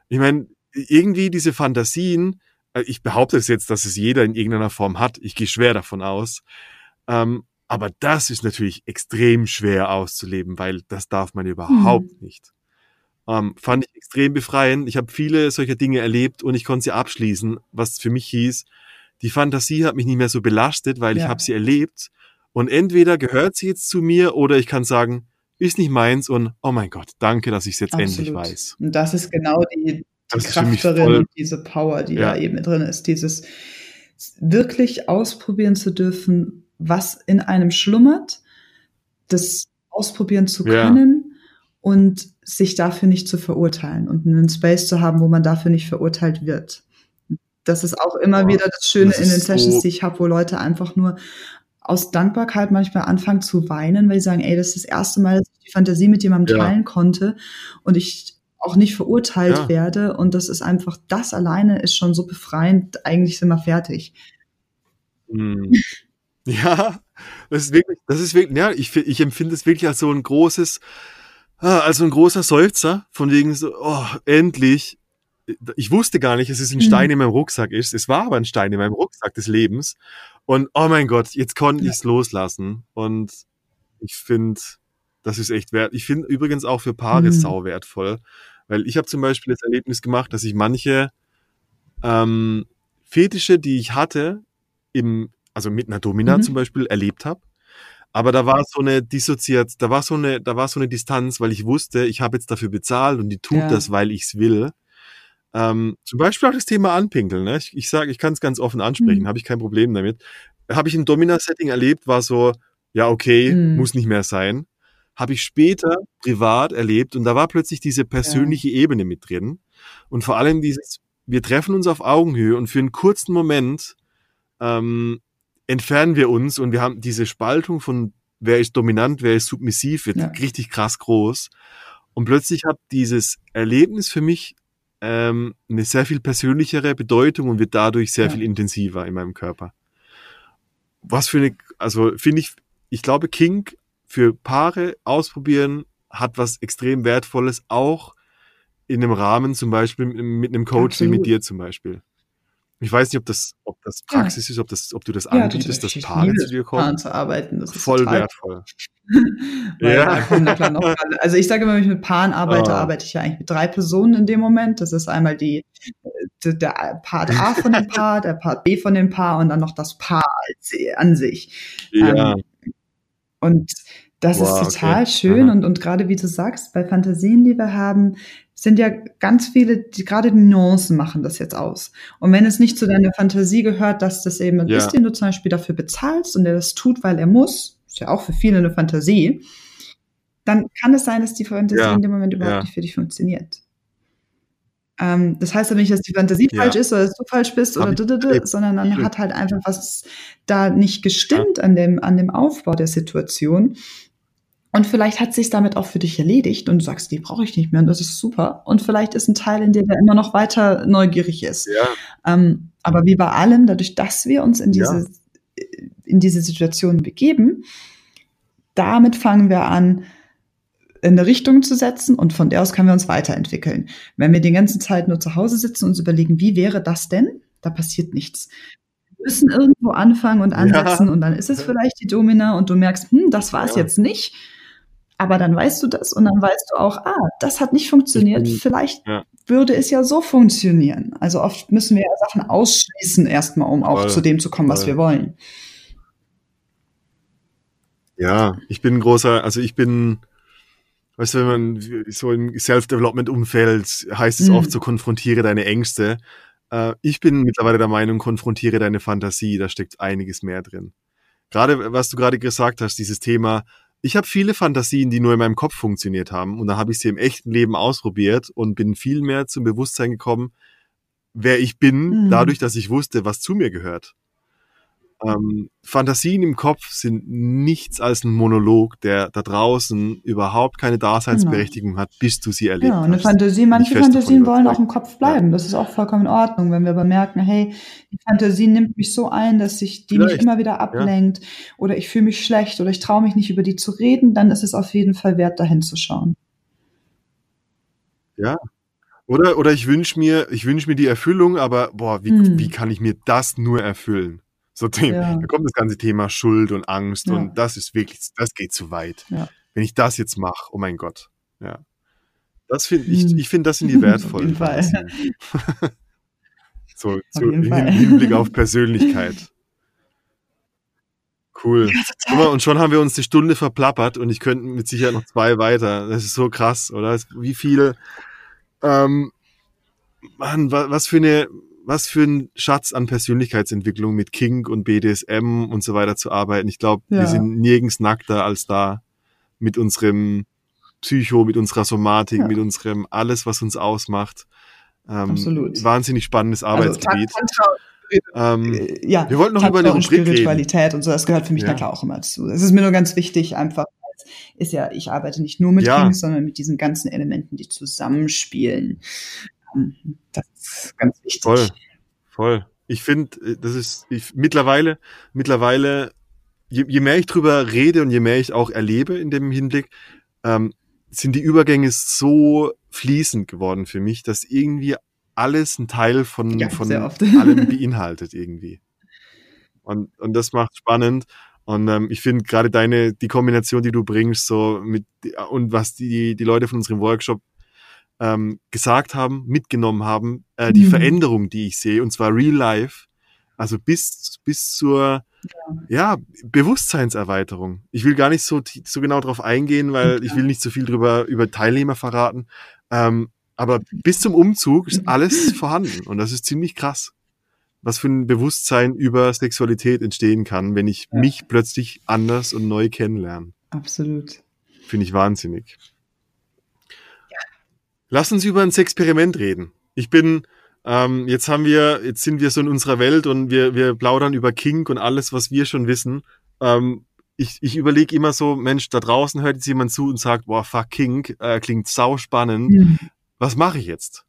Ich meine, irgendwie diese Fantasien, äh, ich behaupte es jetzt, dass es jeder in irgendeiner Form hat. Ich gehe schwer davon aus. Ähm, aber das ist natürlich extrem schwer auszuleben, weil das darf man überhaupt mhm. nicht. Ähm, fand ich extrem befreiend. Ich habe viele solcher Dinge erlebt und ich konnte sie abschließen, was für mich hieß, die Fantasie hat mich nicht mehr so belastet, weil ja. ich habe sie erlebt. Und entweder gehört sie jetzt zu mir oder ich kann sagen, ist nicht meins und oh mein Gott, danke, dass ich es jetzt Absolut. endlich weiß. Und das ist genau die, die Kraft darin und diese Power, die ja. da eben drin ist. Dieses wirklich ausprobieren zu dürfen, was in einem schlummert, das ausprobieren zu können ja. Und sich dafür nicht zu verurteilen und einen Space zu haben, wo man dafür nicht verurteilt wird. Das ist auch immer ja, wieder das Schöne das in den Sessions, so die ich habe, wo Leute einfach nur aus Dankbarkeit manchmal anfangen zu weinen, weil sie sagen, ey, das ist das erste Mal, dass ich die Fantasie mit jemandem ja. teilen konnte und ich auch nicht verurteilt ja. werde. Und das ist einfach, das alleine ist schon so befreiend. Eigentlich sind wir fertig. Hm. Ja, das ist wirklich, das ist wirklich, ja, ich, ich empfinde es wirklich als so ein großes, also ein großer Seufzer, von wegen so, oh, endlich. Ich wusste gar nicht, dass es ein Stein mhm. in meinem Rucksack ist. Es war aber ein Stein in meinem Rucksack des Lebens. Und oh mein Gott, jetzt konnte ich es loslassen. Und ich finde, das ist echt wert. Ich finde übrigens auch für Paare mhm. sau wertvoll. Weil ich habe zum Beispiel das Erlebnis gemacht, dass ich manche ähm, Fetische, die ich hatte, im, also mit einer Domina mhm. zum Beispiel, erlebt habe. Aber da war so eine dissoziiert, da war so eine, da war so eine Distanz, weil ich wusste, ich habe jetzt dafür bezahlt und die tut ja. das, weil ich es will. Ähm, zum Beispiel auch das Thema Anpinkeln. Ne? Ich, ich sage, ich kann es ganz offen ansprechen, mhm. habe ich kein Problem damit. Habe ich im Domina-Setting erlebt, war so, ja, okay, mhm. muss nicht mehr sein. Habe ich später privat erlebt und da war plötzlich diese persönliche ja. Ebene mit drin. Und vor allem dieses, wir treffen uns auf Augenhöhe und für einen kurzen Moment ähm, entfernen wir uns und wir haben diese Spaltung von wer ist dominant, wer ist submissiv, wird ja. richtig krass groß. Und plötzlich hat dieses Erlebnis für mich ähm, eine sehr viel persönlichere Bedeutung und wird dadurch sehr ja. viel intensiver in meinem Körper. Was für eine, also finde ich, ich glaube, King für Paare ausprobieren hat was extrem Wertvolles, auch in einem Rahmen zum Beispiel mit einem Coach Absolut. wie mit dir zum Beispiel. Ich weiß nicht, ob das, ob das Ja. Praxis ist, ob, das, ob du das Ja, anbietest, dass Paare zu dir kommen. zu arbeiten. Das ist Voll total wertvoll. Ja. Also ich sage immer, wenn ich mit Paaren arbeite, Ah. arbeite ich ja eigentlich mit drei Personen in dem Moment. Das ist einmal die, der, Part A von dem Paar, der Part B von dem Paar und dann noch das Paar an sich. Ja, Ähm, Und das Wow, ist total okay. schön Aha. und, und gerade wie du sagst, bei Fantasien, die wir haben, sind ja ganz viele, die, gerade die Nuancen machen das jetzt aus. Und wenn es nicht zu deiner Fantasie gehört, dass das eben ein Ja. ist, den du zum Beispiel dafür bezahlst und der das tut, weil er muss, ist ja auch für viele eine Fantasie, dann kann es sein, dass die Fantasie Ja. in dem Moment überhaupt Ja. nicht für dich funktioniert. Ähm, das heißt aber nicht, dass die Fantasie falsch ist oder dass du falsch bist Hab oder erlebt. sondern dann Stimmt. hat halt einfach was da nicht gestimmt an dem, an dem Aufbau der Situation. Und vielleicht hat sich damit auch für dich erledigt und du sagst, die brauche ich nicht mehr und das ist super. Und vielleicht ist ein Teil in dir, der immer noch weiter neugierig ist. ja, Ähm, aber wie bei allem, dadurch, dass wir uns in diese, in diese Situation begeben, damit fangen wir an, in eine Richtung zu setzen und von der aus können wir uns weiterentwickeln. Wenn wir die ganze Zeit nur zu Hause sitzen und uns überlegen, wie wäre das denn? Da passiert nichts. Wir müssen irgendwo anfangen und ansetzen Ja. und dann ist es vielleicht die Domina und du merkst, hm, das war es Ja. jetzt nicht. Aber dann weißt du das und dann weißt du auch, ah, das hat nicht funktioniert. Vielleicht ja. würde es ja so funktionieren. Also oft müssen wir ja Sachen ausschließen erstmal, um auch Voll, zu dem zu kommen, was voll. wir wollen. ja, ich bin ein großer, also ich bin, weißt du, wenn man so im Self-Development-Umfeld heißt es Mhm. oft so, konfrontiere deine Ängste. Äh, ich bin mittlerweile der Meinung, konfrontiere deine Fantasie, da steckt einiges mehr drin. Gerade, was du gerade gesagt hast, dieses Thema, ich habe viele Fantasien, die nur in meinem Kopf funktioniert haben und da habe ich sie im echten Leben ausprobiert und bin viel mehr zum Bewusstsein gekommen, wer ich bin, Mhm. dadurch, dass ich wusste, was zu mir gehört. Ähm, Fantasien im Kopf sind nichts als ein Monolog, der da draußen überhaupt keine Daseinsberechtigung hat, bis du sie erlebt Ja, eine hast. Fantasie, manche Fantasien wollen auch im Kopf bleiben. Das ist auch vollkommen in Ordnung, wenn wir aber merken, hey, die Fantasie nimmt mich so ein, dass sich die mich Vielleicht, immer wieder ablenkt oder ich fühle mich schlecht oder ich traue mich nicht über die zu reden, dann ist es auf jeden Fall wert, dahin zu schauen. Ja. Oder, oder ich wünsche mir, ich wünsche mir die Erfüllung, aber boah, wie, Hm. wie kann ich mir das nur erfüllen? So Themen. Ja. Da kommt das ganze Thema Schuld und Angst Ja. und das ist wirklich, das geht zu weit. Ja. Wenn ich das jetzt mache, oh mein Gott. Ja. Das finde ich, Hm. ich finde, das sind die wertvollen jeden Fall. So, so im. Hinblick auf Persönlichkeit. Cool. Guck mal, und schon haben wir uns die Stunde verplappert und ich könnte mit Sicherheit noch zwei weiter. Das ist so krass, oder? Wie viel, ähm, Mann, wa- was für eine, was für ein Schatz an Persönlichkeitsentwicklung mit Kink und BDSM und so weiter zu arbeiten. Ich glaube, Ja. wir sind nirgends nackter als da mit unserem Psycho, mit unserer Somatik, Ja. mit unserem alles, was uns ausmacht. Ähm, Absolut. Wahnsinnig spannendes Arbeitsgebiet. Also, ähm, äh, ja, wir wollten noch über eine und Rubrik reden. Spiritualität und so, das gehört für mich Ja. na klar auch immer dazu. Es ist mir nur ganz wichtig, einfach, es ist ja, ich arbeite nicht nur mit Ja. Kings, sondern mit diesen ganzen Elementen, die zusammenspielen. Ähm, Das ist ganz wichtig. Voll, voll. Ich finde, das ist ich, mittlerweile, mittlerweile, je, je mehr ich drüber rede und je mehr ich auch erlebe in dem Hinblick, ähm, sind die Übergänge so fließend geworden für mich, dass irgendwie alles ein Teil von, Ja, von allem beinhaltet irgendwie. Und, und das macht spannend. Und ähm, ich finde gerade deine, die Kombination, die du bringst, so mit und was die, die Leute von unserem Workshop ähm, gesagt haben, mitgenommen haben, äh, die Mhm. Veränderung, die ich sehe, und zwar real life, also bis, bis zur ja. Bewusstseinserweiterung. Ich will gar nicht so, so genau drauf eingehen, weil ich will nicht so viel drüber über Teilnehmer verraten. Ähm, aber bis zum Umzug ist alles vorhanden und das ist ziemlich krass. Was für ein Bewusstsein über Sexualität entstehen kann, wenn ich Ja. mich plötzlich anders und neu kennenlerne. Absolut. Finde ich wahnsinnig. Lass uns über ein Experiment reden. Ich bin, ähm, jetzt haben wir, jetzt sind wir so in unserer Welt und wir, wir plaudern über Kink und alles, was wir schon wissen. Ähm, ich ich überlege immer so, Mensch, da draußen hört jetzt jemand zu und sagt, boah, fuck Kink, äh, klingt sau spannend. Mhm. Was mache ich jetzt?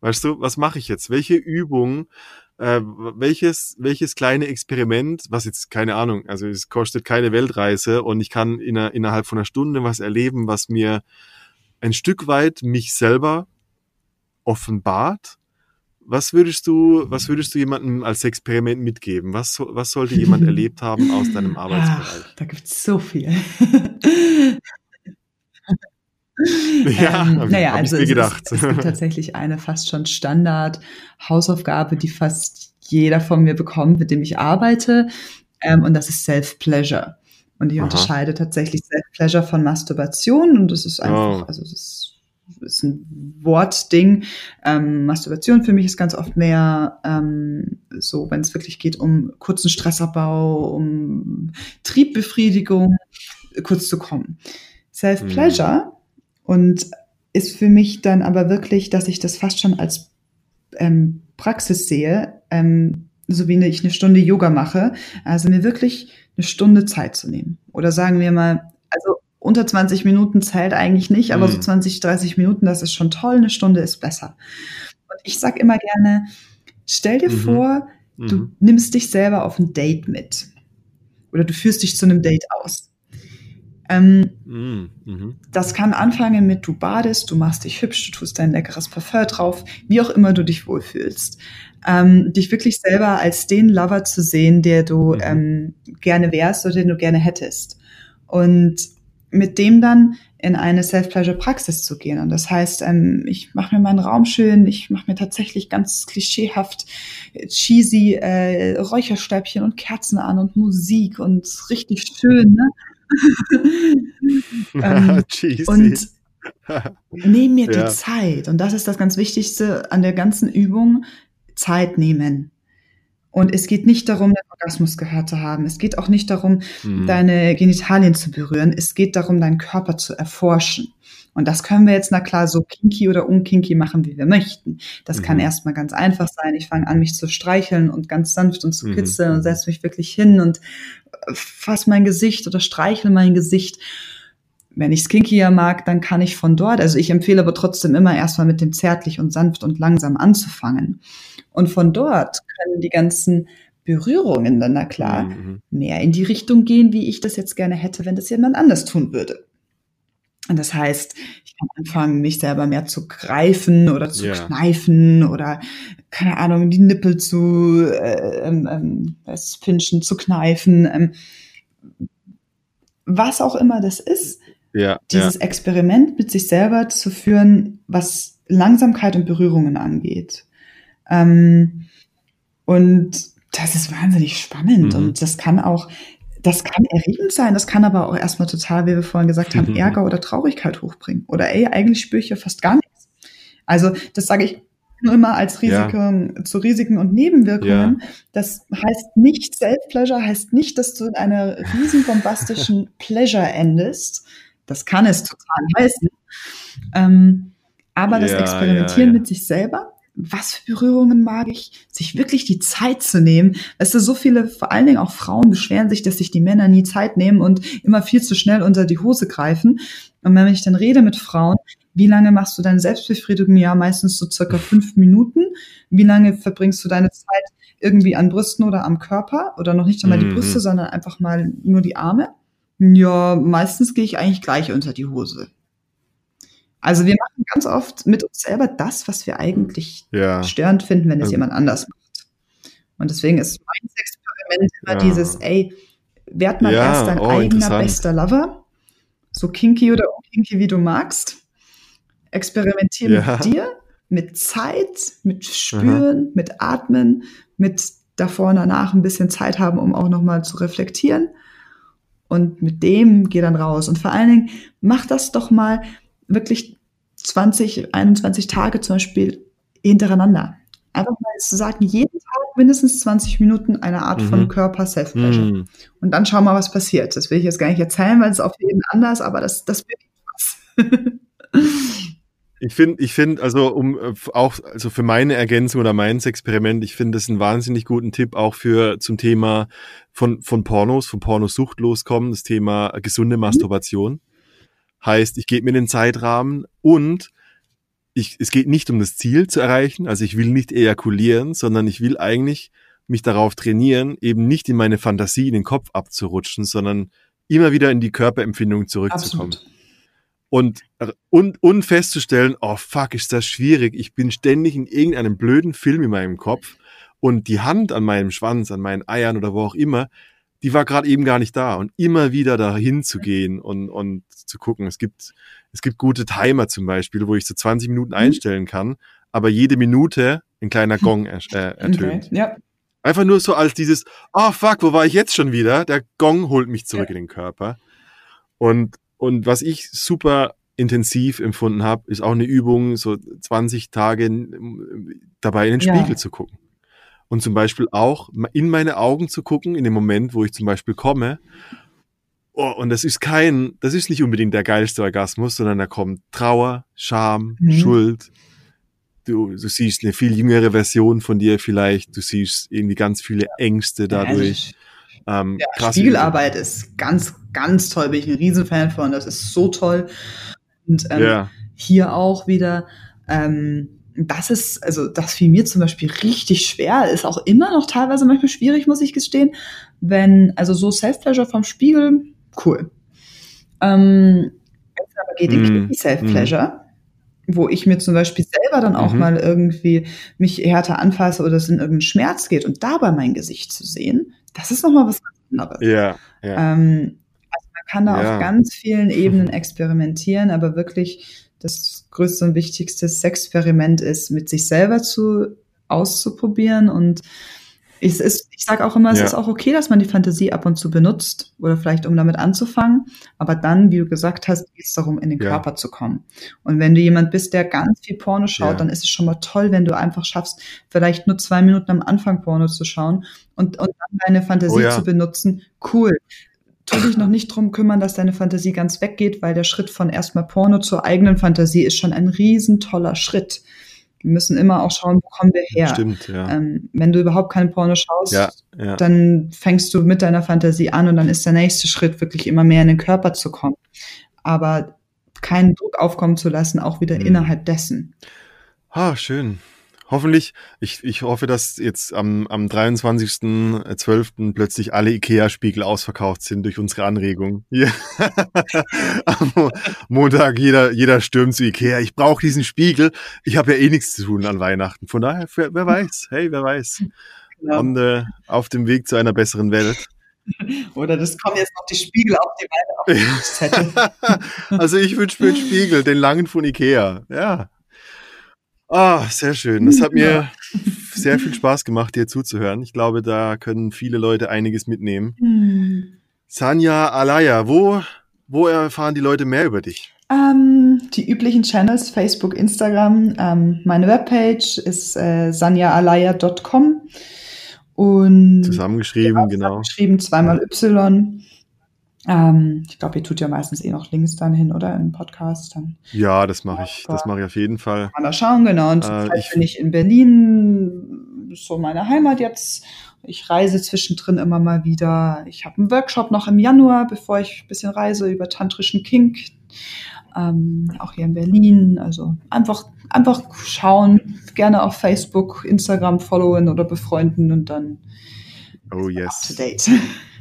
Weißt du, was mache ich jetzt? Welche Übung, äh, welches, welches kleine Experiment, was jetzt, keine Ahnung, also es kostet keine Weltreise und ich kann in einer, innerhalb von einer Stunde was erleben, was mir ein Stück weit mich selber offenbart, was würdest du, was würdest du jemandem als Experiment mitgeben? Was, was sollte jemand erlebt haben aus deinem Arbeitsbereich? Ach, da gibt es so viel. ja, ähm, naja, hab also mir gedacht. Es, es gibt tatsächlich eine fast schon Standard-Hausaufgabe, die fast jeder von mir bekommt, mit dem ich arbeite. Ähm, und das ist Self-Pleasure. Und ich Aha. unterscheide tatsächlich Self-Pleasure von Masturbation. Und das ist einfach, oh. also das ist ist ein Wortding. Ähm, Masturbation für mich ist ganz oft mehr ähm, so, wenn es wirklich geht um kurzen Stressabbau, um Triebbefriedigung, kurz zu kommen. Self-Pleasure mhm. und ist für mich dann aber wirklich, dass ich das fast schon als ähm, Praxis sehe, ähm, so wie ich eine Stunde Yoga mache, also mir wirklich eine Stunde Zeit zu nehmen. Oder sagen wir mal, also unter 20 Minuten zählt eigentlich nicht, aber mhm. so 20, 30 Minuten, das ist schon toll, eine Stunde ist besser. Und ich sag immer gerne, stell dir mhm. vor, du mhm. nimmst dich selber auf ein Date mit. Oder du führst dich zu einem Date aus. Ähm, mhm. mhm. Das kann anfangen mit, du badest, du machst dich hübsch, du tust dein leckeres Parfum drauf, wie auch immer du dich wohlfühlst. Ähm, dich wirklich selber als den Lover zu sehen, der du mhm. ähm, gerne wärst oder den du gerne hättest. Und mit dem dann in eine Self-Pleasure-Praxis zu gehen. Und das heißt, ähm, ich mache mir meinen Raum schön, ich mache mir tatsächlich ganz klischeehaft äh, cheesy äh, Räucherstäbchen und Kerzen an und Musik und richtig schön. Ne? ähm. Und nehme mir ja. die Zeit. Und das ist das ganz Wichtigste an der ganzen Übung, Zeit nehmen. Und es geht nicht darum, den Orgasmus gehört zu haben. Es geht auch nicht darum, mhm. deine Genitalien zu berühren. Es geht darum, deinen Körper zu erforschen. Und das können wir jetzt, na klar, so kinky oder unkinky machen, wie wir möchten. Das mhm. kann erstmal ganz einfach sein. Ich fange an, mich zu streicheln und ganz sanft und zu mhm. kitzeln mhm. und setze mich wirklich hin und fasse mein Gesicht oder streichel mein Gesicht. Wenn ich kinkier mag, dann kann ich von dort, also ich empfehle aber trotzdem immer erstmal mit dem zärtlich und sanft und langsam anzufangen. Und von dort können die ganzen Berührungen dann, na klar, mhm. mehr in die Richtung gehen, wie ich das jetzt gerne hätte, wenn das jemand anders tun würde. Und das heißt, ich kann anfangen, mich selber mehr zu greifen oder zu ja. kneifen oder, keine Ahnung, die Nippel zu äh, ähm, ähm, das Pinschen zu kneifen. Ähm, was auch immer das ist, ja, dieses ja. Experiment mit sich selber zu führen, was Langsamkeit und Berührungen angeht. Ähm, und das ist wahnsinnig spannend mhm. und das kann auch, das kann erregend sein, das kann aber auch erstmal total, wie wir vorhin gesagt haben, mhm. Ärger oder Traurigkeit hochbringen. Oder ey, eigentlich spüre ich ja fast gar nichts. Also das sage ich nur immer als Risiken, ja. zu Risiken und Nebenwirkungen. Ja. Das heißt nicht, Self-Pleasure heißt nicht, dass du in einer riesen bombastischen Pleasure endest. Das kann es total heißen. Ähm, aber das ja, Experimentieren mit sich selber was für Berührungen mag ich, sich wirklich die Zeit zu nehmen. Weißt du, so viele, vor allen Dingen auch Frauen beschweren sich, dass sich die Männer nie Zeit nehmen und immer viel zu schnell unter die Hose greifen. Und wenn ich dann rede mit Frauen, wie lange machst du deine Selbstbefriedigung? Ja, meistens so circa fünf Minuten. Wie lange verbringst du deine Zeit irgendwie an Brüsten oder am Körper? Oder noch nicht einmal die mhm. Brüste, sondern einfach mal nur die Arme? Ja, meistens gehe ich eigentlich gleich unter die Hose. Also wir machen ganz oft mit uns selber das, was wir eigentlich ja. störend finden, wenn es also, jemand anders macht. Und deswegen ist mein Experiment immer ja. dieses, ey, werd mal ja, erst dein oh, eigener bester Lover, so kinky oder unkinky, wie du magst. Experimentier mit dir, mit Zeit, mit Spüren, Aha. mit Atmen, mit davor und danach ein bisschen Zeit haben, um auch nochmal zu reflektieren. Und mit dem geh dann raus. Und vor allen Dingen, mach das doch mal wirklich 20, 21 Tage zum Beispiel hintereinander. Einfach mal zu sagen, jeden Tag mindestens 20 Minuten eine Art mhm. von Körper-Self-Pleasure. Mhm. Und dann schauen wir mal, was passiert. Das will ich jetzt gar nicht erzählen, weil es auf jeden anders, aber das, das wird was. Ich finde, ich finde, also um äh, auch, also für meine Ergänzung oder meins Experiment, ich finde das einen wahnsinnig guten Tipp auch für zum Thema von, von Pornos, von Pornosucht loskommen, das Thema gesunde mhm. Masturbation. Mhm. Heißt, ich gebe mir den Zeitrahmen und ich, es geht nicht um das Ziel zu erreichen. Also ich will nicht ejakulieren, sondern ich will eigentlich mich darauf trainieren, eben nicht in meine Fantasie, in den Kopf abzurutschen, sondern immer wieder in die Körperempfindung zurückzukommen. Absolut. Und, und, und festzustellen, oh fuck, ist das schwierig. Ich bin ständig in irgendeinem blöden Film in meinem Kopf und die Hand an meinem Schwanz, an meinen Eiern oder wo auch immer, die war gerade eben gar nicht da. Und immer wieder dahin zu gehen und, und zu gucken. Es gibt, es gibt gute Timer zum Beispiel, wo ich so 20 Minuten mhm. einstellen kann, aber jede Minute ein kleiner Gong er, äh, ertönt. Okay, ja. Einfach nur so als dieses, oh fuck, wo war ich jetzt schon wieder? Der Gong holt mich zurück ja. in den Körper. Und, und was ich super intensiv empfunden habe, ist auch eine Übung, so 20 Tage dabei in den ja. Spiegel zu gucken. Und zum Beispiel auch in meine Augen zu gucken, in dem Moment, wo ich zum Beispiel komme. Oh, und das ist kein, das ist nicht unbedingt der geilste Orgasmus, sondern da kommt Trauer, Scham, mhm. Schuld, du, du siehst eine viel jüngere Version von dir vielleicht, du siehst irgendwie ganz viele Ängste dadurch. Ähm, ja, Spiegelarbeit ist ganz, ganz toll, bin ich ein Riesenfan von, das ist so toll. Und ähm, ja. hier auch wieder, ähm, das ist, also das fiel mir zum Beispiel richtig schwer, ist auch immer noch teilweise manchmal schwierig, muss ich gestehen. Wenn, also so Self-Pleasure vom Spiegel, cool. Ähm, es aber geht in mm, Self-Pleasure, wo ich mir zum Beispiel selber dann auch mhm. mal irgendwie mich härter anfasse oder es in irgendeinen Schmerz geht und dabei mein Gesicht zu sehen, das ist nochmal was anderes. Ja, ja. Ähm, also man kann da ja. auf ganz vielen Ebenen experimentieren, aber wirklich das größte und wichtigste Experiment ist, mit sich selber zu auszuprobieren und es ist, ich sage auch immer, es ja. ist auch okay, dass man die Fantasie ab und zu benutzt oder vielleicht um damit anzufangen, aber dann, wie du gesagt hast, geht es darum, in den ja. Körper zu kommen. Und wenn du jemand bist, der ganz viel Porno schaut, ja. dann ist es schon mal toll, wenn du einfach schaffst, vielleicht nur zwei Minuten am Anfang Porno zu schauen und, und dann deine Fantasie oh, zu benutzen. Cool tu dich noch nicht drum kümmern, dass deine Fantasie ganz weggeht, weil der Schritt von erstmal Porno zur eigenen Fantasie ist schon ein riesen toller Schritt. Wir müssen immer auch schauen, wo kommen wir her. Stimmt, ja. Ähm, wenn du überhaupt keine Porno schaust, ja, ja. dann fängst du mit deiner Fantasie an und dann ist der nächste Schritt wirklich immer mehr in den Körper zu kommen. Aber keinen Druck aufkommen zu lassen, auch wieder mhm. innerhalb dessen. Ah, schön. Hoffentlich, ich, ich hoffe, dass jetzt am, am 23.12. plötzlich alle IKEA-Spiegel ausverkauft sind durch unsere Anregung. Ja. am Montag jeder, jeder stürmt zu IKEA. Ich brauche diesen Spiegel. Ich habe ja eh nichts zu tun an Weihnachten. Von daher, wer, wer weiß, hey, wer weiß. Genau. Und, äh, auf dem Weg zu einer besseren Welt. Oder das kommen jetzt noch die Spiegel auf die Weihnachten. also ich wünsche mir einen Spiegel, den langen von Ikea. Ja. Ah, sehr schön. Das hat mir sehr viel Spaß gemacht, dir zuzuhören. Ich glaube, da können viele Leute einiges mitnehmen. Hm. Sanja Alaya, wo, wo erfahren die Leute mehr über dich? Ähm, die üblichen Channels, Facebook, Instagram. Ähm, meine Webpage ist äh, sanjaalaya.com. Und zusammengeschrieben, genau. Zusammengeschrieben, zweimal Y. Ähm, ich glaube, ihr tut ja meistens eh noch Links dann hin, oder? Im Podcast dann. Ja, das mache ich. Das mache ich auf jeden Fall. Mal schauen, genau. Und äh, ich bin ich in Berlin, so meine Heimat jetzt. Ich reise zwischendrin immer mal wieder. Ich habe einen Workshop noch im Januar, bevor ich ein bisschen reise über tantrischen Kink. Ähm, auch hier in Berlin. Also einfach, einfach schauen, gerne auf Facebook, Instagram followen oder befreunden und dann oh, yes. up to date.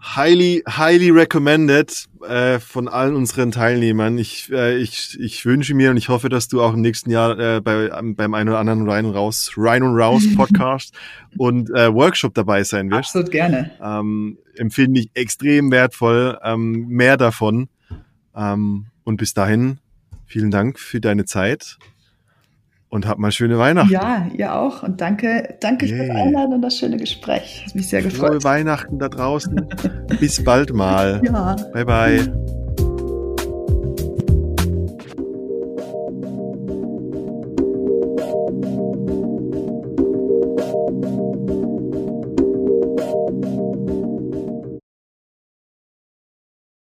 highly, highly recommended äh, von allen unseren Teilnehmern. Ich, äh, ich, ich wünsche mir und ich hoffe, dass du auch im nächsten Jahr äh, bei, beim einen oder anderen Rein und Raus, Rein und Raus Podcast und äh, Workshop dabei sein wirst. Absolut gerne. Ähm, empfinde ich extrem wertvoll. Ähm, mehr davon. Ähm, und bis dahin, vielen Dank für deine Zeit und habt mal schöne Weihnachten. Ja, ihr auch. Und danke, danke yeah. fürs Einladen und das schöne Gespräch. Hat mich sehr gefreut. Frohe Weihnachten da draußen. Bis bald mal. Ja. Bye, bye.